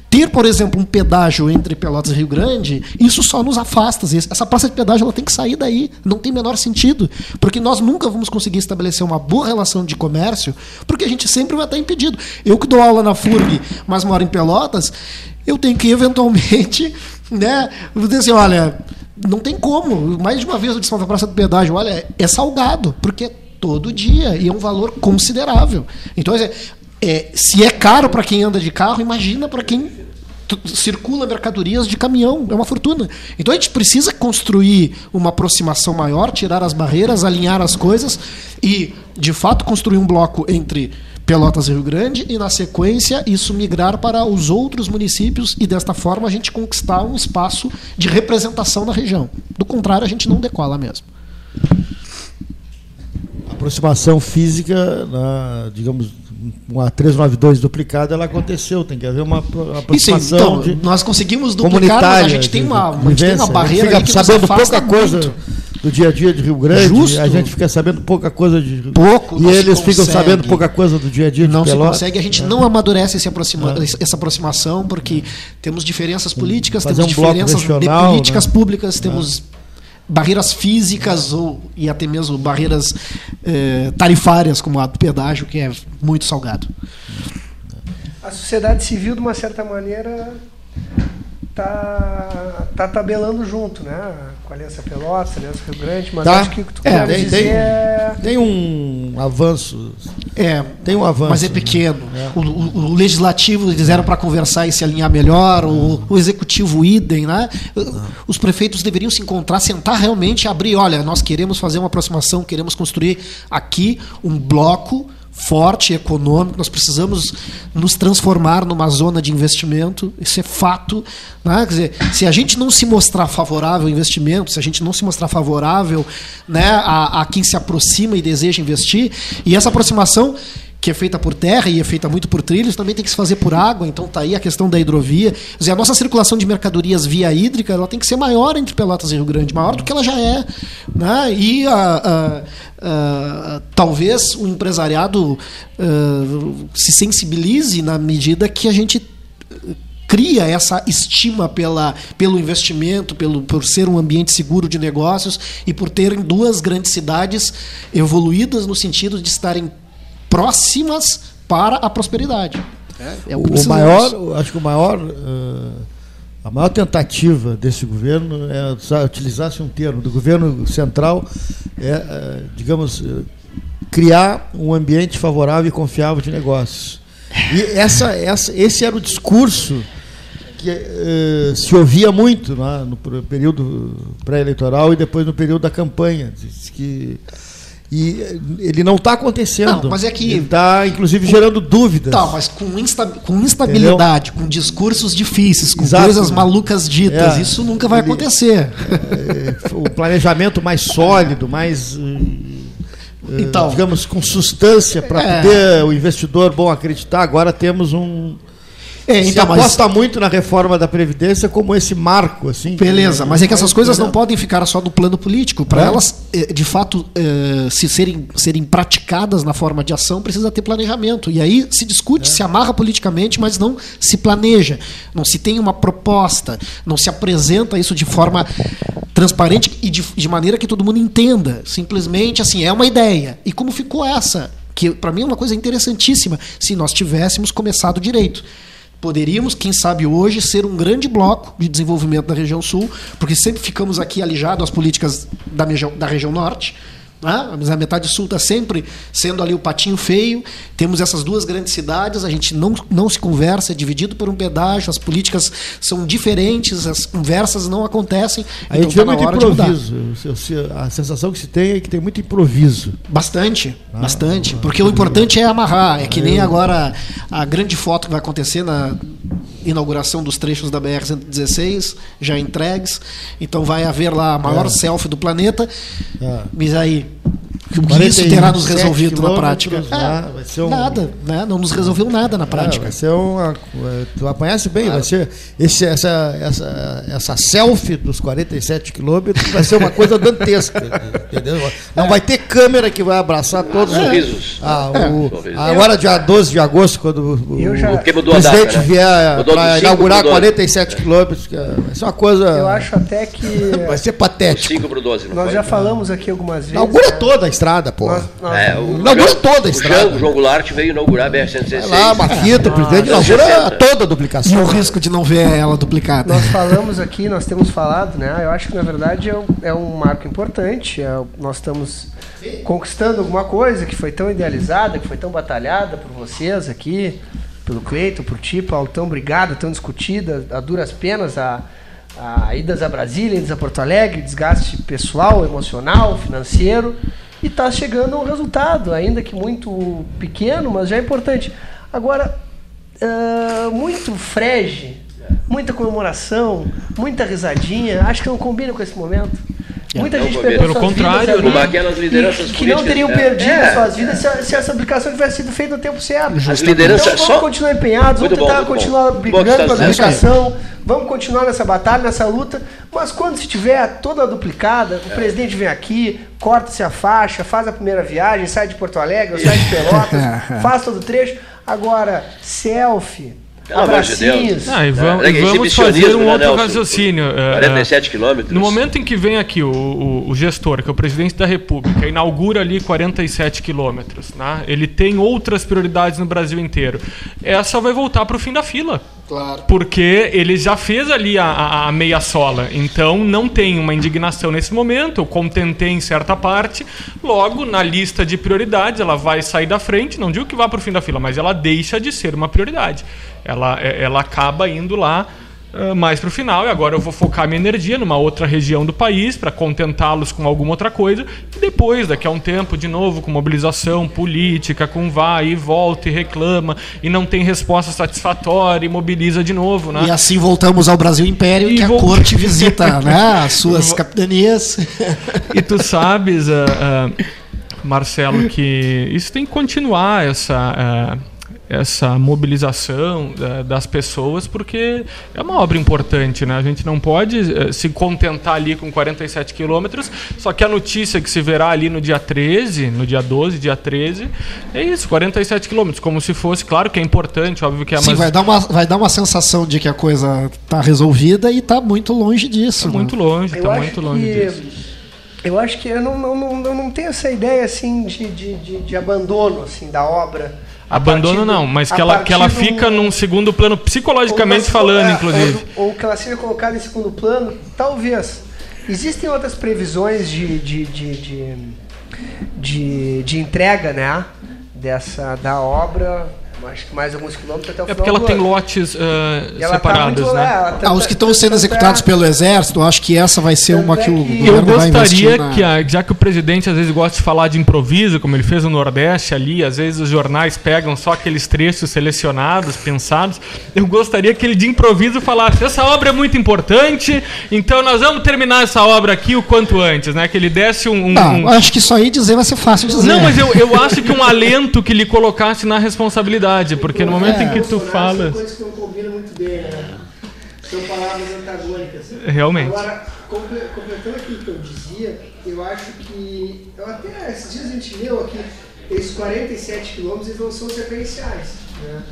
Speaker 4: Ter, por exemplo, um pedágio entre Pelotas e Rio Grande, isso só nos afasta. Essa praça de pedágio ela tem que sair daí, não tem menor sentido, porque nós nunca vamos conseguir estabelecer uma boa relação de comércio, porque a gente sempre vai estar impedido. Eu que dou aula na FURG, mas moro em Pelotas, eu tenho que eventualmente né? Dizer assim, olha, não tem como. Mais de uma vez eu disse na praça do pedágio, olha, é salgado, porque é todo dia e é um valor considerável. Então, é, é se é caro para quem anda de carro, imagina para quem circula mercadorias de caminhão, é uma fortuna. Então a gente precisa construir uma aproximação maior, tirar as barreiras, alinhar as coisas e, de fato, construir um bloco entre Pelotas Rio Grande e, na sequência, isso migrar para os outros municípios e, desta forma, a gente conquistar um espaço de representação na região. Do contrário, a gente não decola mesmo.
Speaker 3: A aproximação física, na, digamos, uma 392 duplicada, ela aconteceu. Tem que haver uma, aproximação.
Speaker 4: Isso, então, nós conseguimos duplicar, mas a gente tem uma, a gente tem uma barreira
Speaker 3: fica sabendo pouca coisa. Muito do dia a dia de Rio Grande. Justo. A gente fica sabendo pouca coisa de
Speaker 4: pouco.
Speaker 3: E eles ficam sabendo pouca coisa do dia a dia de
Speaker 4: Não Pelotas. se consegue. A gente é. não amadurece esse aproxima, é. essa aproximação porque temos diferenças políticas, Fazer temos um diferenças de políticas né? públicas, temos é. Barreiras físicas ou e até mesmo barreiras eh, tarifárias como a do pedágio que é muito salgado.
Speaker 2: A sociedade civil de uma certa maneira tá, tá tabelando junto, né? Com a Aliança Pelotas, a Aliança Rio Grande, mas tá. acho que o que tu é, tem, dizer
Speaker 3: tem, é... tem um avanço.
Speaker 4: É, tem um avanço. Mas é pequeno. É. O, o, o, legislativo eles eram para conversar e se alinhar melhor, o, o executivo idem, né? Os prefeitos deveriam se encontrar, sentar realmente, abrir, olha, nós queremos fazer uma aproximação, queremos construir aqui um bloco forte, econômico, nós precisamos nos transformar numa zona de investimento, isso é fato. Né? Quer dizer, se a gente não se mostrar favorável ao investimento, se a gente não se mostrar favorável né, a, a quem se aproxima e deseja investir, e essa aproximação que é feita por terra e é feita muito por trilhos, também tem que se fazer por água, então tá aí a questão da hidrovia. Dizer, a nossa circulação de mercadorias via hídrica ela tem que ser maior entre Pelotas e Rio Grande, maior do que ela já é. Né? E a, a, a, talvez o empresariado se sensibilize na medida que a gente cria essa estima pela, pelo investimento, pelo, por ser um ambiente seguro de negócios e por terem duas grandes cidades evoluídas no sentido de estarem próximas para a prosperidade.
Speaker 3: É, é o, o maior, acho que o maior, uh, a maior tentativa desse governo é utilizasse um termo do governo central é, uh, digamos, uh, criar um ambiente favorável e confiável de negócios. E essa, essa, esse era o discurso que se ouvia muito né, no período pré-eleitoral e depois no período da campanha. Diz que e ele não está acontecendo. Não,
Speaker 4: mas é que.
Speaker 3: Ele está, inclusive, gerando dúvidas.
Speaker 4: Tá, mas com, insta, com instabilidade, Entendeu? com discursos difíceis, com Exato. coisas malucas ditas, é, isso nunca vai ele, acontecer.
Speaker 3: É, o planejamento mais sólido, mais. Eh, então, digamos, com substância para é, poder o investidor bom acreditar. Agora temos um é, então, se aposta mas... muito na reforma da Previdência como esse marco. assim.
Speaker 4: Beleza, mas é que essas coisas não podem ficar só no plano político. Para é. elas, eh, de fato, eh, se serem, serem praticadas na forma de ação, precisa ter planejamento. E aí se discute, é. se amarra politicamente, mas não se planeja. Não se tem uma proposta, não se apresenta isso de forma transparente e de, de maneira que todo mundo entenda. Simplesmente assim, é uma ideia. E como ficou essa? Que para mim é uma coisa interessantíssima se nós tivéssemos começado direito poderíamos, quem sabe hoje, ser um grande bloco de desenvolvimento da região sul, porque sempre ficamos aqui alijados às políticas da região, da região norte. Né? A metade sul está sempre sendo ali o patinho feio. Temos essas duas grandes cidades, a gente não, não se conversa, é dividido por um pedágio, as políticas são diferentes, as conversas não acontecem.
Speaker 3: A então gente tá muito improviso. A sensação que se tem é que tem muito improviso.
Speaker 4: Bastante, ah, bastante. Porque ah, o importante é amarrar. É que nem agora a grande foto que vai acontecer na inauguração dos trechos da BR-116 já entregues. Então vai haver lá a maior é. selfie do planeta. É. Mas aí, isso terá nos resolvido na prática? Né? É, um... Nada, né? não nos resolveu nada na prática. É,
Speaker 3: vai ser uma, tu apanhasse bem, vai ser esse, essa, essa, essa selfie dos 47 quilômetros vai ser uma coisa dantesca, entendeu? Não vai ter câmera que vai abraçar todos.
Speaker 1: Sorrisos.
Speaker 3: Ah, o, agora, dia 12 de agosto, quando o, já... o presidente data, né? vier para inaugurar 47 quilômetros, vai ser uma coisa.
Speaker 2: Eu acho até que.
Speaker 3: Vai ser patético.
Speaker 1: 5 para 12,
Speaker 2: Nós já falamos aqui algumas vezes.
Speaker 3: Inaugura né? toda a estrada, pô. É, o, inaugura toda a estrada.
Speaker 1: O João Goulart veio inaugurar a BR-116.
Speaker 3: Lá, Marquito, o presidente inaugura toda a duplicação.
Speaker 4: E o risco de não ver ela duplicada.
Speaker 2: Nós falamos aqui, nós temos falado, né? Eu acho que na verdade é um, é um marco importante. É, nós estamos conquistando alguma coisa que foi tão idealizada, que foi tão batalhada por vocês aqui, pelo Cleiton, por ti, Paulo, tão brigada, tão discutida, a duras penas, a, a idas a Brasília, idas a Porto Alegre, desgaste pessoal, emocional, financeiro, e está chegando um resultado, ainda que muito pequeno, mas já é importante. Agora, uh, muito frege, muita comemoração, muita risadinha, acho que não combina com esse momento. Muita gente perdeu
Speaker 5: Pelo contrário,
Speaker 2: vidas, né? aquelas lideranças que, que não teriam é. perdido é. suas vidas se, se, essa aplicação tivesse sido feita no tempo certo.
Speaker 1: As lideranças
Speaker 2: então, vamos só... continuar empenhados, vamos tentar bom, continuar bom. brigando com a aplicação, vamos continuar nessa batalha, nessa luta, mas quando se tiver toda duplicada, o é. presidente vem aqui, corta-se a faixa, faz a primeira viagem, sai de Porto Alegre, sai de Pelotas, faz todo o trecho. Agora, selfie
Speaker 1: pelo amor de Deus.
Speaker 5: Ah, e vamos, é, e vamos fazer um né, outro Nelson, raciocínio.
Speaker 1: 47 é, quilômetros.
Speaker 5: No momento em que vem aqui o, o, o, gestor, que é o presidente da República, inaugura ali 47 quilômetros, né? ele tem outras prioridades no Brasil inteiro. Essa vai voltar para o fim da fila.
Speaker 4: Claro.
Speaker 5: Porque ele já fez ali a, a, a, meia sola. Então não tem uma indignação nesse momento. Eu contentei em certa parte. Logo, na lista de prioridades, ela vai sair da frente. Não digo que vá para o fim da fila, mas ela deixa de ser uma prioridade. Ela, é, ela acaba indo lá uh, mais para o final. E agora eu vou focar minha energia numa outra região do país para contentá-los com alguma outra coisa. E depois, daqui a um tempo, de novo, com mobilização política, com vai e volta e reclama e não tem resposta satisfatória e mobiliza de novo. Né?
Speaker 4: E assim voltamos ao Brasil Império, e que a corte visita né, as suas capitanias.
Speaker 5: e tu sabes, uh, uh, Marcelo, que isso tem que continuar essa essa mobilização uh, das pessoas, porque é uma obra importante, né? A gente não pode uh, se contentar ali com 47 quilômetros, só que a notícia que se verá ali no dia 13, no dia 12, dia 13, é isso, 47 quilômetros, como se fosse, claro que é importante, óbvio que é...
Speaker 4: Sim, vai, dar uma, vai dar uma sensação de que a coisa está resolvida e está muito longe disso.
Speaker 5: Tá né? muito longe, está muito longe que... disso.
Speaker 2: Eu acho que eu não, não, não, não tenho essa ideia assim de, de, de, de abandono assim da obra
Speaker 5: Abandono não, mas que ela, que ela fica num segundo plano, psicologicamente falando, é, inclusive.
Speaker 2: Ou, ou, que ela seja colocada em segundo plano, talvez. Existem outras previsões de, de, de, de, de, de entrega, né? Dessa, da obra acho que mais alguns quilômetros até o
Speaker 5: É porque ela tem lotes uh, separados, tá
Speaker 4: né?
Speaker 5: É,
Speaker 4: ah, os que estão sendo executados pelo Exército, acho que essa vai ser uma que o
Speaker 5: que... Eu gostaria que, a, já que o presidente às vezes gosta de falar de improviso, como ele fez no Nordeste ali, às vezes os jornais pegam só aqueles trechos selecionados, pensados, eu gostaria que ele de improviso falasse, essa obra é muito importante, então nós vamos terminar essa obra aqui o quanto antes, né? Que ele desse um... um,
Speaker 4: Não,
Speaker 5: um...
Speaker 4: acho que isso aí dizer vai ser fácil dizer.
Speaker 5: Não, mas eu, eu acho que um alento que lhe colocasse na responsabilidade verdade, porque no momento é, em que tu fala. São
Speaker 2: coisas que não combinam muito bem, né? São palavras antagônicas.
Speaker 5: Realmente.
Speaker 2: Agora, completando aquilo que eu dizia, eu acho que. Eu até esses dias a gente leu aqui, esses 47 quilômetros eles não são sequenciais. Né?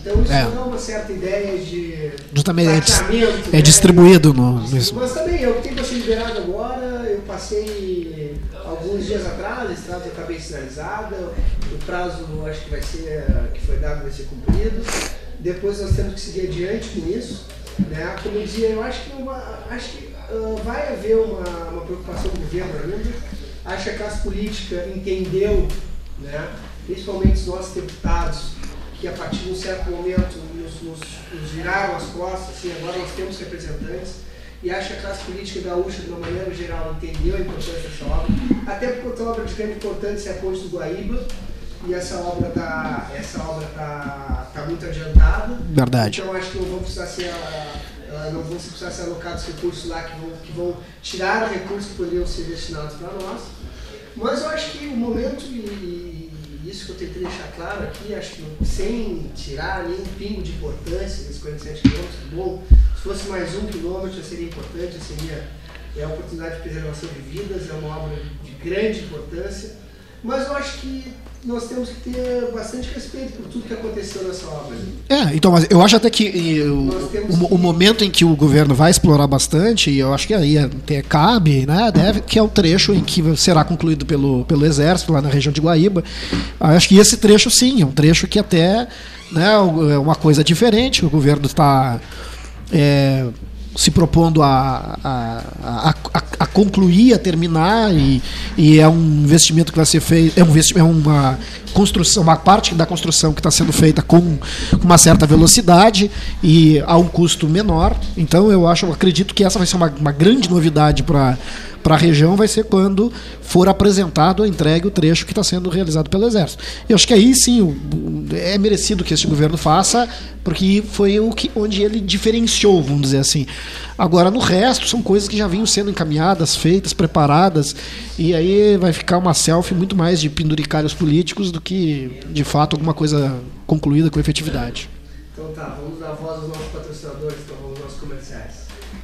Speaker 2: Então isso é. dá uma certa ideia de
Speaker 4: Justamente é, é né? distribuído no,
Speaker 2: Mas também, eu tenho ser liberado agora, eu passei alguns dias atrás, a estrada já está bem sinalizada, o prazo acho que vai ser, que foi dado vai ser cumprido. Depois nós temos que seguir adiante com isso. Né? Como eu dizia, eu acho que, uma, acho que uh, vai haver uma, uma preocupação do governo ainda. Acho que a classe política entendeu, né? principalmente os nossos deputados, que a partir de um certo momento nos, nos, nos viraram as costas, assim, agora nós temos representantes e acho que a classe política gaúcha, de uma maneira geral, entendeu a importância dessa obra, até porque outra obra de grande importância é a Ponte do Guaíba, e essa obra está essa obra tá, tá muito adiantada.
Speaker 4: Verdade.
Speaker 2: Então acho que não vão precisar ser não vão precisar ser alocados recursos lá que vão, que vão tirar recursos que poderiam ser destinados para nós. Mas eu acho que o momento, e isso que eu tentei deixar claro aqui, acho que sem tirar nenhum pingo de importância desses 47 quilômetros, bom, se fosse mais um quilômetro seria importante, seria é a oportunidade de preservação de vidas, é uma obra de grande importância, mas eu acho que nós temos que ter bastante respeito por tudo que aconteceu nessa obra.
Speaker 4: É, então, mas eu acho até que o, o, o, momento em que o governo vai explorar bastante, e eu acho que aí até cabe, né, deve, que é o trecho em que será concluído pelo, pelo Exército, lá na região de Guaíba. Eu acho que esse trecho, sim, é um trecho que até né, é uma coisa diferente, o governo está. É, se propondo a, a, a, a, concluir, a terminar, e, e, é um investimento que vai ser feito, é, um é uma construção, uma parte da construção que está sendo feita com uma certa velocidade e a um custo menor. Então eu acho, eu acredito que essa vai ser uma, uma grande novidade para para a região vai ser quando for apresentado entregue o trecho que está sendo realizado pelo Exército. Eu acho que aí sim é merecido que este governo faça, porque foi o que, onde ele diferenciou, vamos dizer assim. Agora, no resto, são coisas que já vinham sendo encaminhadas, feitas, preparadas, e aí vai ficar uma selfie muito mais de penduricários políticos do que, de fato, alguma coisa concluída com efetividade.
Speaker 2: Então tá, vamos dar voz aos nossos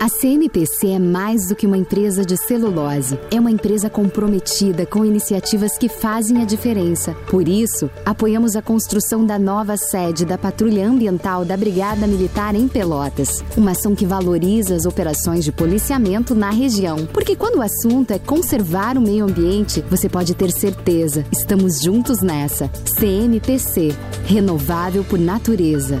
Speaker 7: A CMPC é mais do que uma empresa de celulose. É uma empresa comprometida com iniciativas que fazem a diferença. Por isso, apoiamos a construção da nova sede da Patrulha Ambiental da Brigada Militar em Pelotas. Uma ação que valoriza as operações de policiamento na região. Porque quando o assunto é conservar o meio ambiente, você pode ter certeza. Estamos juntos nessa. CMPC Renovável por Natureza.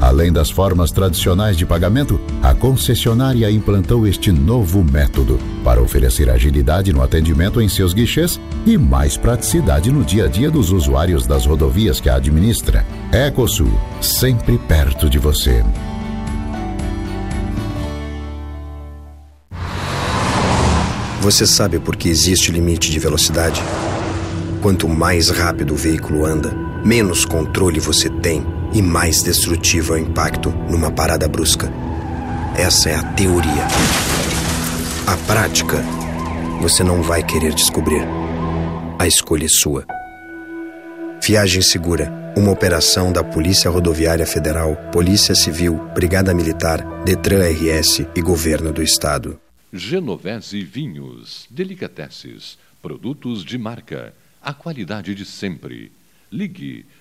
Speaker 8: Além das formas tradicionais de pagamento, a concessionária implantou este novo método para oferecer agilidade no atendimento em seus guichês e mais praticidade no dia a dia dos usuários das rodovias que a administra. Ecosul, sempre perto de você.
Speaker 9: Você sabe por que existe limite de velocidade? Quanto mais rápido o veículo anda, menos controle você tem e mais destrutivo é o impacto numa parada brusca. Essa é a teoria. A prática, você não vai querer descobrir. A escolha é sua. Viagem Segura, uma operação da Polícia Rodoviária Federal, Polícia Civil, Brigada Militar, Detran RS e Governo do Estado.
Speaker 10: Genovese Vinhos, Delicateces, produtos de marca, a qualidade de sempre. Ligue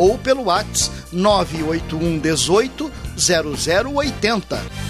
Speaker 11: ou pelo WhatsApp 981 18 0080.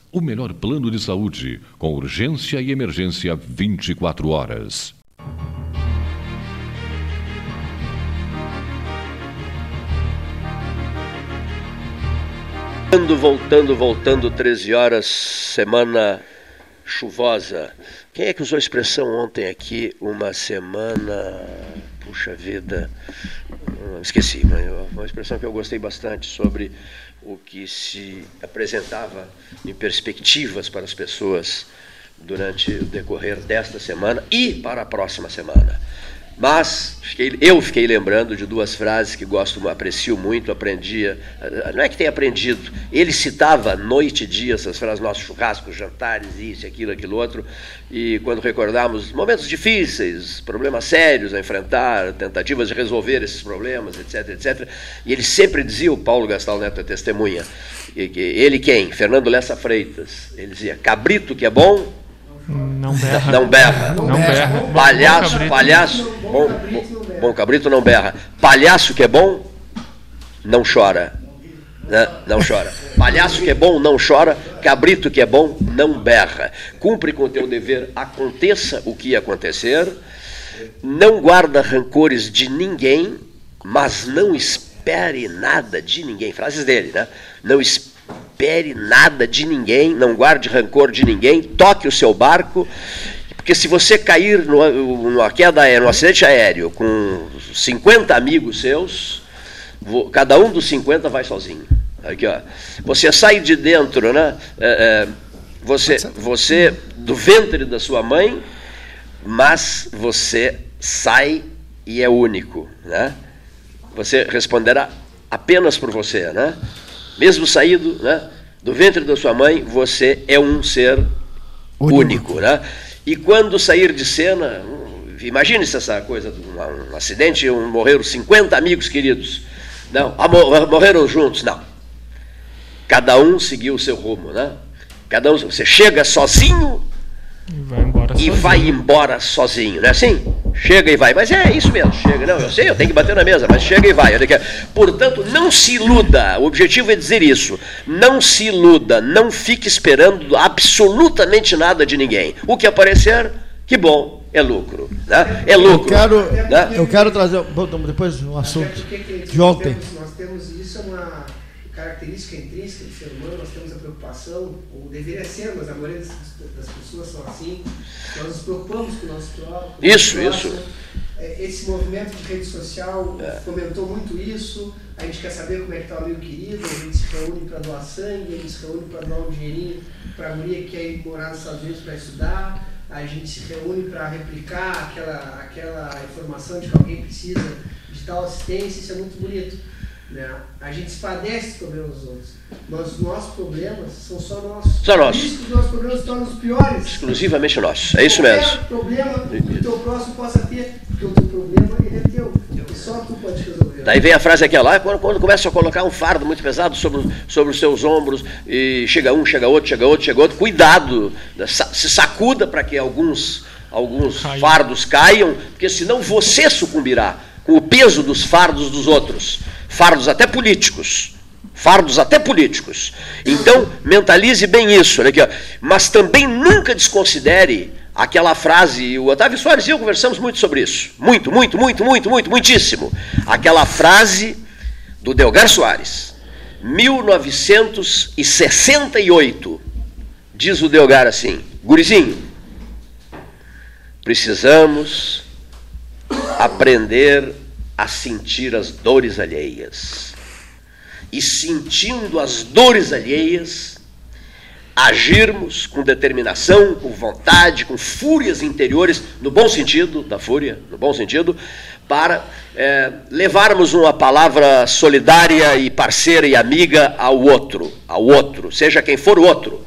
Speaker 10: o melhor plano de saúde, com urgência e emergência 24 horas.
Speaker 1: Voltando, voltando, voltando, 13 horas, semana chuvosa. Quem é que usou a expressão ontem aqui, uma semana. Puxa vida. Esqueci, mas uma expressão que eu gostei bastante sobre o que se apresentava em perspectivas para as pessoas durante o decorrer desta semana e para a próxima semana. Mas fiquei, eu fiquei lembrando de duas frases que gosto, aprecio muito, aprendia. Não é que tenha aprendido, ele citava noite e dia essas frases, nossos churrascos, jantares, isso, aquilo, aquilo outro. E quando recordarmos momentos difíceis, problemas sérios a enfrentar, tentativas de resolver esses problemas, etc, etc. E ele sempre dizia, o Paulo Gastal Neto é testemunha, ele quem? Fernando Lessa Freitas. Ele dizia: cabrito que é bom,
Speaker 5: não berra.
Speaker 1: Não berra.
Speaker 5: Não berra.
Speaker 1: Palhaço, palhaço. Bom, bom, cabrito não berra. Palhaço que é bom, não chora. Né? Não chora. Palhaço que é bom, não chora. Cabrito que é bom, não berra. Cumpre com o teu dever, aconteça o que acontecer. Não guarda rancores de ninguém, mas não espere nada de ninguém. Frases dele, né? Não espere espere nada de ninguém, não guarde rancor de ninguém, toque o seu barco, porque se você cair numa queda aérea, num acidente aéreo, com 50 amigos seus, cada um dos 50 vai sozinho. Aqui, ó. Você sai de dentro, né? É, é, você, você do ventre da sua mãe, mas você sai e é único, né? Você responderá apenas por você, né? Mesmo saído, né? Do ventre da sua mãe, você é um ser único, único né? E quando sair de cena, imagine-se essa coisa, um, um acidente, um, morreram 50 amigos queridos. Não, morreram juntos, não. Cada um seguiu o seu rumo, né? Cada um, você chega sozinho
Speaker 5: e vai embora
Speaker 1: e sozinho. vai embora sozinho, não é assim? Chega e vai. Mas é isso mesmo, chega. Não, eu sei, eu tenho que bater na mesa, mas chega e vai. Portanto, não se iluda. O objetivo é dizer isso. Não se iluda, não fique esperando absolutamente nada de ninguém. O que aparecer, que bom, é lucro. Né? É lucro.
Speaker 3: Eu quero, né? eu quero trazer depois um assunto de ontem.
Speaker 2: Nós temos isso, é uma característica intrínseca do ser humano, nós temos a preocupação, ou deveria ser, mas a maioria das, das pessoas são assim, nós nos preocupamos com o nosso próprio.
Speaker 1: Isso, isso.
Speaker 2: É, esse movimento de rede social é. fomentou muito isso. A gente quer saber como é que está o amigo querido, a gente se reúne para doar sangue, a gente se reúne para dar um dinheirinho para a mulher que quer ir morar nos Estados Unidos para estudar, a gente se reúne para replicar aquela, aquela informação de que alguém precisa de tal assistência, isso é muito bonito. Né? A gente padece os problemas dos outros. Mas os nossos problemas são só nossos.
Speaker 1: Só nossos. Por
Speaker 2: isso que os nossos problemas se tornam os piores.
Speaker 1: Exclusivamente nossos. É isso mesmo.
Speaker 2: Qualquer problema que o teu próximo possa ter, porque o teu problema ele é teu. E só tu pode resolver.
Speaker 1: Daí vem a frase aquela lá, quando, quando começa a colocar um fardo muito pesado sobre, sobre os seus ombros, e chega um, chega outro, chega outro, chega outro, cuidado, né? se sacuda para que alguns, alguns fardos caiam, porque senão você sucumbirá com o peso dos fardos dos outros fardos até políticos. Fardos até políticos. Então, mentalize bem isso. ó. Mas também nunca desconsidere aquela frase, o Otávio Soares e eu conversamos muito sobre isso. Muito, muito, muito, muito, muito, muitíssimo. Aquela frase do Delgar Soares, 1968. Diz o Delgar assim: Gurizinho, precisamos aprender a sentir as dores alheias. E sentindo as dores alheias, agirmos com determinação, com vontade, com fúrias interiores, no bom sentido da fúria, no bom sentido, para é, levarmos uma palavra solidária e parceira e amiga ao outro, ao outro, seja quem for o outro.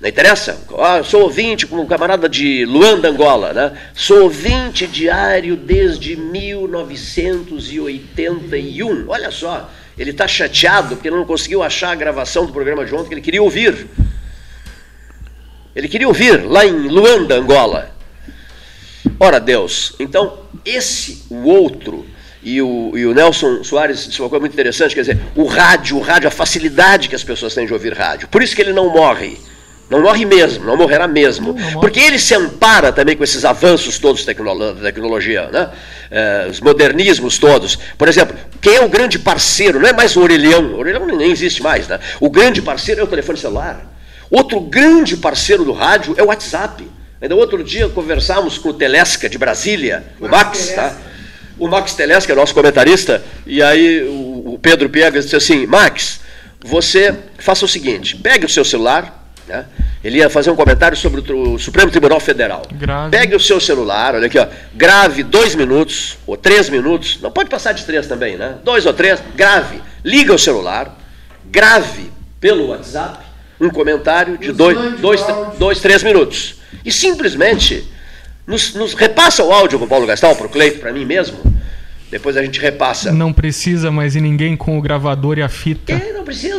Speaker 1: Não interessa? Ah, sou ouvinte com um camarada de Luanda, Angola, né? Sou ouvinte diário desde 1981. Olha só, ele está chateado porque não conseguiu achar a gravação do programa de ontem que ele queria ouvir. Ele queria ouvir lá em Luanda, Angola. Ora Deus, então esse, o outro, e o, e o, Nelson Soares disse uma coisa muito interessante, quer dizer, o rádio, o rádio, a facilidade que as pessoas têm de ouvir rádio. Por isso que ele não morre. Não morre mesmo, não morrerá mesmo. Não, não Porque ele se ampara também com esses avanços todos da tecnologia, né? É, os modernismos todos. Por exemplo, quem é o grande parceiro? Não é mais o orelhão, o orelhão nem existe mais. Né? O grande parceiro é o telefone celular. Outro grande parceiro do rádio é o WhatsApp. Ainda outro dia conversamos com o Telesca de Brasília, o Max, tá? O Max Telesca, nosso comentarista, e aí o Pedro Piegas disse assim: Max, você faça o seguinte, pegue o seu celular, né? Ele ia fazer um comentário sobre o Supremo Tribunal Federal. Grave. Pegue o seu celular, olha aqui, ó, grave dois minutos ou três minutos, não pode passar de três também, né? Dois ou três, grave, liga o celular, grave pelo WhatsApp um comentário de dois, dois, dois, três minutos. E simplesmente nos, nos repassa o áudio com o Paulo Gastal, para o Cleito, para mim mesmo, depois a gente repassa.
Speaker 5: Não precisa mais ir ninguém com o gravador e a fita.
Speaker 1: É, não precisa.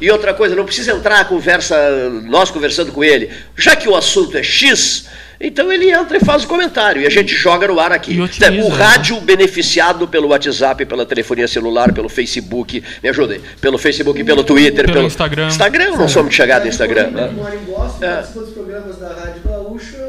Speaker 1: E outra coisa, não precisa entrar a conversa, nós conversando com ele. Já que o assunto é X, então ele entra e faz o comentário e a gente joga no ar aqui. Otimiza, o né? rádio né? beneficiado pelo WhatsApp, pela telefonia celular, pelo Facebook, me ajudem, pelo Facebook, pelo Twitter,
Speaker 5: pelo, pelo Instagram.
Speaker 1: Instagram, não sou muito chegado no Instagram. Né?
Speaker 2: Boston, é. dos programas da Rádio.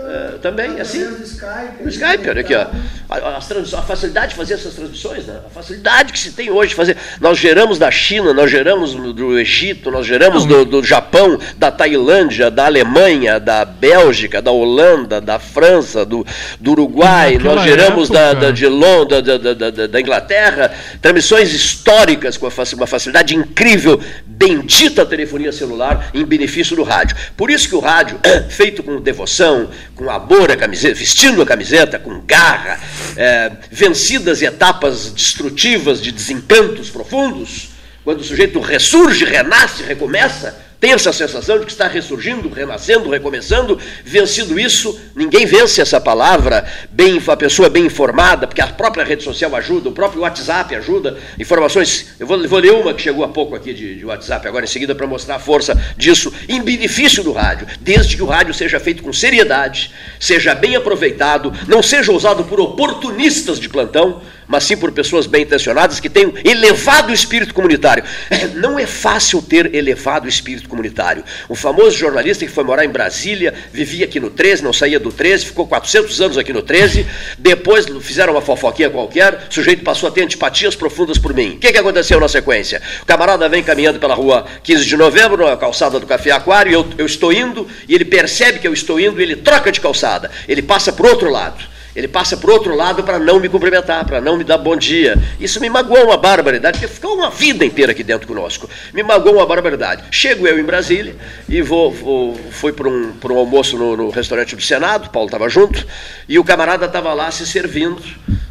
Speaker 2: É
Speaker 1: também, assim.
Speaker 2: Do Skype.
Speaker 1: No Skype, olha aqui, ó. A, a, facilidade de fazer essas transmissões, né? A facilidade que se tem hoje de fazer. Nós geramos da China, nós geramos do Egito, nós geramos do, do Japão, da Tailândia, da Alemanha, da Bélgica, da Holanda, da França, do, do Uruguai, nós geramos época... da, da, de Londres, da, da, da, da, Inglaterra, transmissões históricas com uma facilidade incrível, bendita telefonia celular em benefício do rádio. Por isso que o rádio, feito com devoção, com amor camiseta, vestindo a camiseta, com garra, é, vencidas etapas destrutivas de desencantos profundos, quando o sujeito ressurge, renasce, recomeça, tem essa sensação de que está ressurgindo, renascendo, recomeçando, vencido isso, ninguém vence essa palavra, bem, a pessoa bem informada, porque a própria rede social ajuda, o próprio WhatsApp ajuda, informações, eu vou, vou ler uma que chegou há pouco aqui de, de WhatsApp, agora em seguida, para mostrar a força disso, em benefício do rádio, desde que o rádio seja feito com seriedade, seja bem aproveitado, não seja usado por oportunistas de plantão, mas sim por pessoas bem intencionadas que tenham elevado espírito comunitário. É, não é fácil ter elevado espírito comunitário. Um famoso jornalista que foi morar em Brasília, vivia aqui no 13, não saía do 13, ficou 400 anos aqui no 13, depois fizeram uma fofoquinha qualquer, o sujeito passou a ter antipatias profundas por mim. O que, que aconteceu na sequência? O camarada vem caminhando pela rua 15 de novembro, na calçada do Café Aquário, eu, eu estou indo, e ele percebe que eu estou indo, e ele troca de calçada, ele passa para o outro lado. Ele passa para outro lado para não me cumprimentar, para não me dar bom dia. Isso me magoou uma barbaridade, porque ficou uma vida inteira aqui dentro conosco. Me magoou uma barbaridade. Chego eu em Brasília e vou, vou fui para um, um almoço no, no restaurante do Senado, Paulo estava junto, e o camarada estava lá se servindo.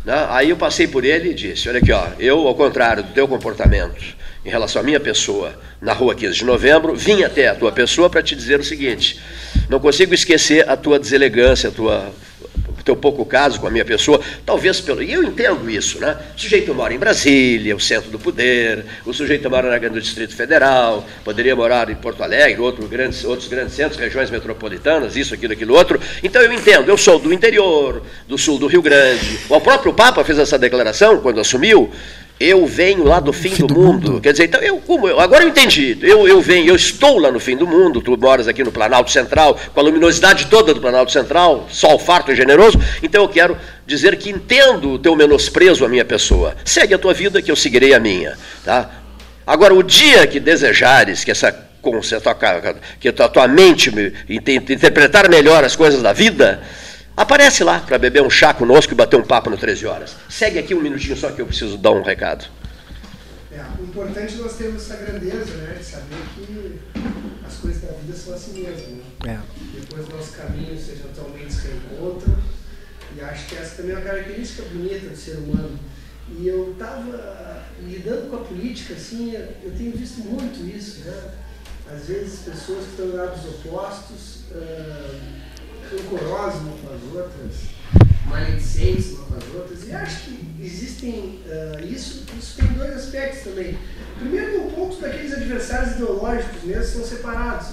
Speaker 1: Né? Aí eu passei por ele e disse: Olha aqui, ó, eu, ao contrário do teu comportamento em relação à minha pessoa na rua 15 de novembro, vim até a tua pessoa para te dizer o seguinte: não consigo esquecer a tua deselegância, a tua teu pouco caso com a minha pessoa, talvez pelo. E eu entendo isso, né? O sujeito mora em Brasília, o centro do poder, o sujeito mora no Distrito Federal, poderia morar em Porto Alegre, outro grandes, outros grandes centros, regiões metropolitanas, isso, aquilo, aquilo outro. Então eu entendo, eu sou do interior, do sul do Rio Grande. O próprio Papa fez essa declaração quando assumiu eu venho lá do fim, fim do, do mundo. mundo. Quer dizer, então eu, como eu, agora eu entendi. Eu, eu venho, eu estou lá no fim do mundo. Tu moras aqui no Planalto Central, com a luminosidade toda do Planalto Central, sol farto e generoso. Então eu quero dizer que entendo o teu menosprezo à minha pessoa. Segue a tua vida que eu seguirei a minha, tá? Agora o dia que desejares que essa que a tua mente interpretar melhor as coisas da vida, Aparece lá para beber um chá conosco e bater um papo no 13 horas. Segue aqui um minutinho só que eu preciso dar um recado.
Speaker 2: É, o importante é nós termos essa grandeza, né? De saber que as coisas da vida são assim mesmo. Né? É. Depois nossos caminhos eventualmente se reencontram. E acho que essa também é uma característica bonita do ser humano. E eu estava lidando com a política, assim, eu tenho visto muito isso, né? Às vezes pessoas que estão em lados opostos. Uh, rancorosas umas com as outras, maledicentes umas com as outras, e acho que existem, uh, isso, isso tem dois aspectos também. Primeiro, no ponto daqueles adversários ideológicos mesmo são separados,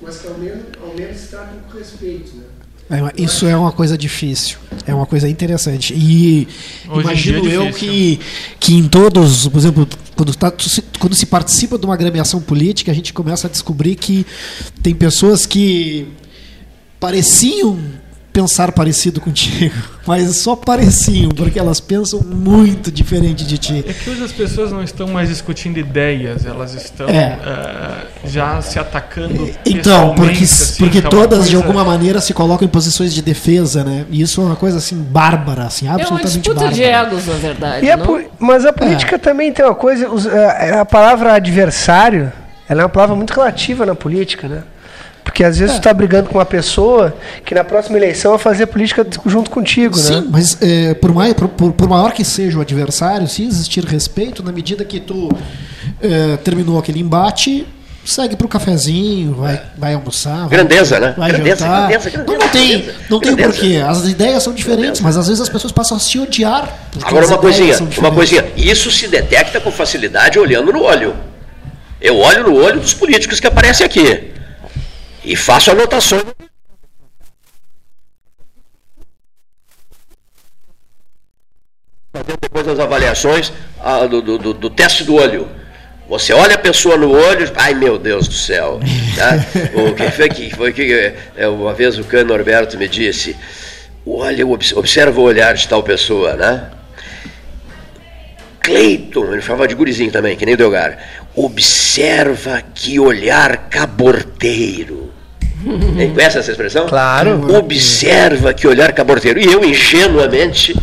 Speaker 2: mas que ao menos, ao menos se tratam com respeito, né?
Speaker 4: É, isso é uma coisa difícil, é uma coisa interessante. E Hoje imagino é eu que, que em todos, por exemplo, quando, tá, quando se participa de uma agremiação política, a gente começa a descobrir que tem pessoas que pareciam pensar parecido contigo, mas só pareciam, porque elas pensam muito diferente de ti.
Speaker 5: É que hoje as pessoas não estão mais discutindo ideias, elas estão é. uh, já se atacando.
Speaker 4: Então, porque, assim, porque então todas coisa... de alguma maneira se colocam em posições de defesa, né? E isso é uma coisa assim bárbara, assim, absolutamente é uma disputa
Speaker 6: de egos, na verdade.
Speaker 2: A, mas a política é. também tem uma coisa, a palavra adversário, ela é uma palavra muito relativa na política, né? Porque às vezes é. tu tá brigando com uma pessoa que na próxima eleição vai fazer política junto contigo,
Speaker 4: Sim,
Speaker 2: né?
Speaker 4: Sim, mas é, por, mais, por, por, maior que seja o adversário, se existir respeito, na medida que tu é, terminou aquele embate, segue pro cafezinho, vai, vai almoçar.
Speaker 1: Grandeza,
Speaker 4: vai,
Speaker 1: né?
Speaker 4: Vai
Speaker 1: grandeza,
Speaker 4: jantar. Grandeza, grandeza, não, não tem, não tem porquê. As ideias são diferentes, mas às vezes as pessoas passam a se odiar.
Speaker 1: Agora uma coisinha, uma coisinha. Isso se detecta com facilidade olhando no olho. Eu olho no olho dos políticos que aparecem aqui. E faço anotações. Fazendo depois as avaliações ah, do, do, do, teste do olho. Você olha a pessoa no olho, ai meu Deus do céu. Tá? o que foi que, foi que é, uma vez o Cano Norberto me disse, olha, observa o olhar de tal pessoa, né? Cleiton, ele chamava de gurizinho também, que nem o Delgar. Observa que olhar caborteiro. Conhece essa expressão?
Speaker 2: Claro.
Speaker 1: Observa que olhar caborteiro. E eu, ingenuamente,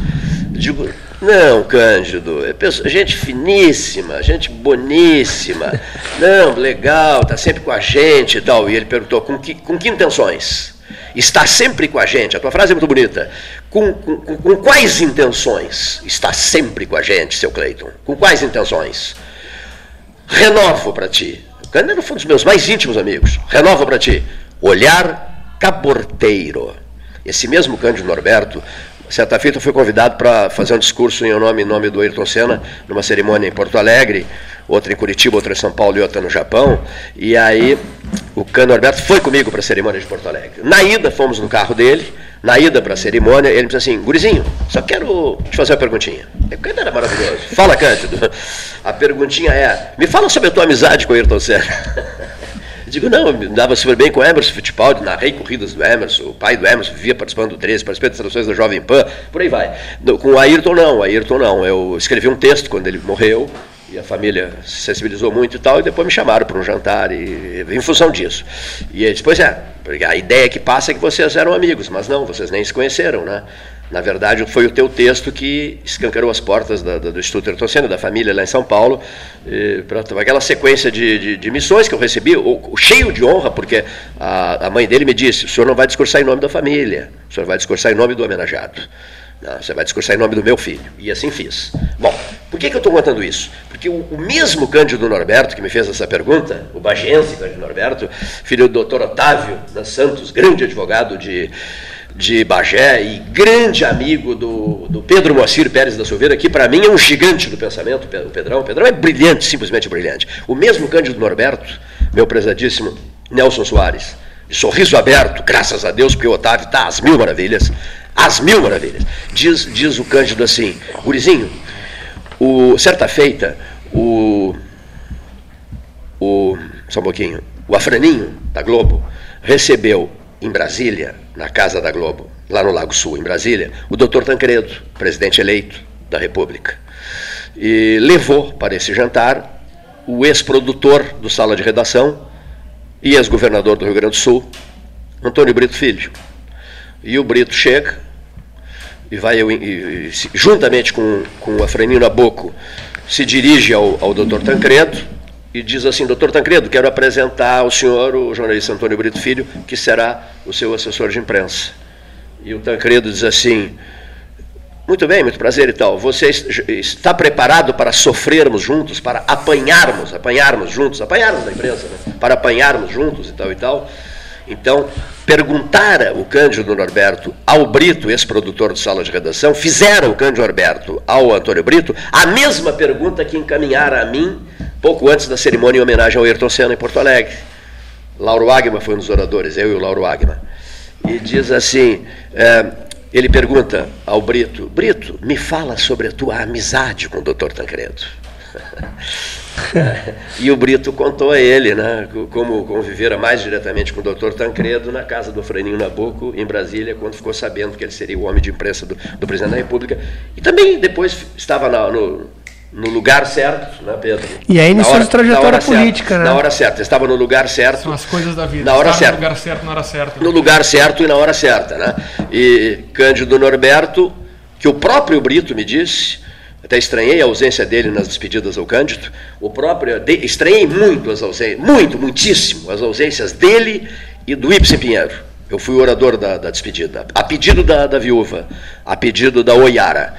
Speaker 1: digo, não, Cândido, é pessoa, gente finíssima, gente boníssima. Não, legal, está sempre com a gente e tal. E ele perguntou, com que, com que intenções? Está sempre com a gente, a tua frase é muito bonita. Com, com, com quais intenções está sempre com a gente, seu Cleiton? Com quais intenções? Renovo para ti. O Cândido foi um dos meus mais íntimos amigos. Renovo para ti. Olhar caborteiro. Esse mesmo Cândido Norberto Certa feita fui convidado para fazer um discurso em nome, em nome do Ayrton Senna, numa cerimônia em Porto Alegre, outra em Curitiba, outra em São Paulo e outra no Japão. E aí o Cano Alberto foi comigo para a cerimônia de Porto Alegre. Na ida, fomos no carro dele, na ida para a cerimônia, ele me disse assim, Gurizinho, só quero te fazer uma perguntinha. O Cândido era maravilhoso. Fala, Cândido. A perguntinha é, me fala sobre a tua amizade com o Ayrton Senna. Digo, não, me dava super bem com o Emerson Fittipaldi, narrei corridas do Emerson, o pai do Emerson vivia participando do 13, participei das traduções da Jovem Pan, por aí vai. Com o Ayrton não, o Ayrton não. Eu escrevi um texto quando ele morreu, e a família se sensibilizou muito e tal, e depois me chamaram para um jantar, e, em função disso. E eles, pois é, a ideia que passa é que vocês eram amigos, mas não, vocês nem se conheceram, né? Na verdade, foi o teu texto que escancarou as portas da, da, do Instituto Ertoceno, da família lá em São Paulo, para aquela sequência de, de, de, missões que eu recebi, o, cheio de honra, porque a, a, mãe dele me disse: o senhor não vai discursar em nome da família, o senhor vai discursar em nome do homenageado. Não, você vai discursar em nome do meu filho. E assim fiz. Bom, por que, que eu estou contando isso? Porque o, o, mesmo Cândido Norberto que me fez essa pergunta, o bagense Cândido Norberto, filho do doutor Otávio da Santos, grande advogado de de Bagé e grande amigo do, do Pedro Moacir Pérez da Silveira, que para mim é um gigante do pensamento, o Pedrão. O Pedrão é brilhante, simplesmente brilhante. O mesmo Cândido Norberto, meu prezadíssimo Nelson Soares, de sorriso aberto, graças a Deus, porque o Otávio está às mil maravilhas, às mil maravilhas. Diz, diz o Cândido assim, Gurizinho, o, certa feita, o, o, só um pouquinho, o Afraninho, da Globo, recebeu em Brasília, na Casa da Globo, lá no Lago Sul, em Brasília, o doutor Tancredo, presidente eleito da República. E levou para esse jantar o ex-produtor do Sala de Redação e ex-governador do Rio Grande do Sul, Antônio Brito Filho. E o Brito chega e vai, e, e, juntamente com, com o Afranino Naboco, se dirige ao, ao doutor Tancredo e diz assim: Doutor Tancredo, quero apresentar ao senhor o jornalista Antônio Brito Filho, que será o seu assessor de imprensa. E o Tancredo diz assim: Muito bem, muito prazer e tal. Você está preparado para sofrermos juntos, para apanharmos, apanharmos juntos, apanharmos da imprensa, né? para apanharmos juntos e tal e tal. Então, perguntara o Cândido Norberto ao Brito, ex-produtor do Sala de Redação, fizeram o Cândido Norberto ao Antônio Brito a mesma pergunta que encaminhara a mim pouco antes da cerimônia em homenagem ao Ayrton Senna em Porto Alegre. Lauro Agma foi um dos oradores, eu e o Lauro Agma. E diz assim: é, ele pergunta ao Brito: Brito, me fala sobre a tua amizade com o Dr. Tancredo. e o Brito contou a ele né, como convivera mais diretamente com o Dr. Tancredo na casa do Franinho Nabuco, em Brasília, quando ficou sabendo que ele seria o homem de imprensa do, do presidente da República. E também depois estava na, no, no lugar certo, né, Pedro?
Speaker 2: E aí iniciou a trajetória política,
Speaker 1: certa,
Speaker 2: né?
Speaker 1: Na hora certa, estava no lugar certo.
Speaker 5: São as coisas da vida.
Speaker 1: Na hora certa.
Speaker 5: No lugar certo, na hora certa.
Speaker 1: No lugar certo e na hora certa, né? E Cândido Norberto, que o próprio Brito me disse, até estranhei a ausência dele nas despedidas ao Cândido, o próprio, estranhei muito as ausências, muito, muitíssimo, as ausências dele e do Ibsen Pinheiro. Eu fui o orador da, da despedida, a pedido da, da viúva, a pedido da Oiara.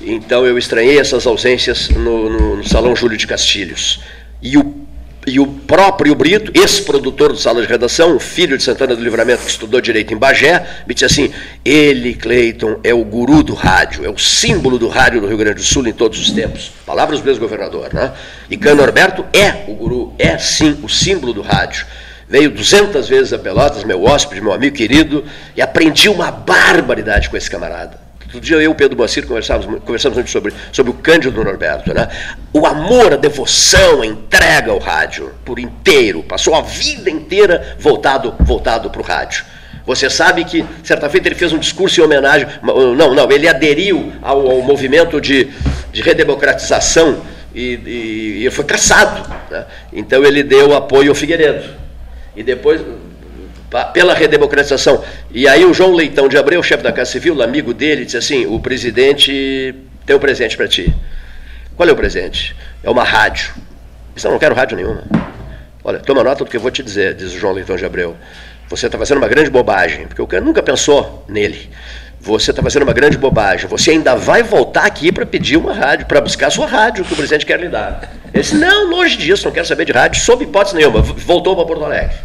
Speaker 1: Então eu estranhei essas ausências no, no, no Salão Júlio de Castilhos. E o, e o próprio Brito, ex-produtor do Sala de Redação, filho de Santana do Livramento, que estudou Direito em Bagé, me disse assim, ele, Cleiton, é o guru do rádio, é o símbolo do rádio do Rio Grande do Sul em todos os tempos. Palavras do ex-governador. Né? E Cano Norberto é o guru, é sim o símbolo do rádio veio 200 vezes a Pelotas, meu hóspede, meu amigo querido, e aprendi uma barbaridade com esse camarada Outro dia eu e o Pedro Moacir conversamos, conversamos muito sobre, sobre o Cândido Norberto. Né? O amor, a devoção, a entrega ao rádio por inteiro. Passou a vida inteira voltado voltado para o rádio. Você sabe que, certa feita, ele fez um discurso em homenagem. Não, não, ele aderiu ao, ao movimento de, de redemocratização e, e, e foi caçado. Né? Então ele deu apoio ao Figueiredo. E depois, pela redemocratização. E aí o João Leitão de Abreu, chefe da Casa Civil, amigo dele, disse assim: o presidente tem um presente para ti. Qual é o presente? É uma rádio. Eu não quero rádio nenhuma. Olha, toma nota do que eu vou te dizer, diz o João Leitão de Abreu. Você está fazendo uma grande bobagem, porque o cara nunca pensou nele. Você está fazendo uma grande bobagem. Você ainda vai voltar aqui para pedir uma rádio, para buscar a sua rádio que o presidente quer lhe dar. Ele disse: Não, longe disso, não quero saber de rádio, sob hipótese nenhuma. Voltou para Porto Alegre.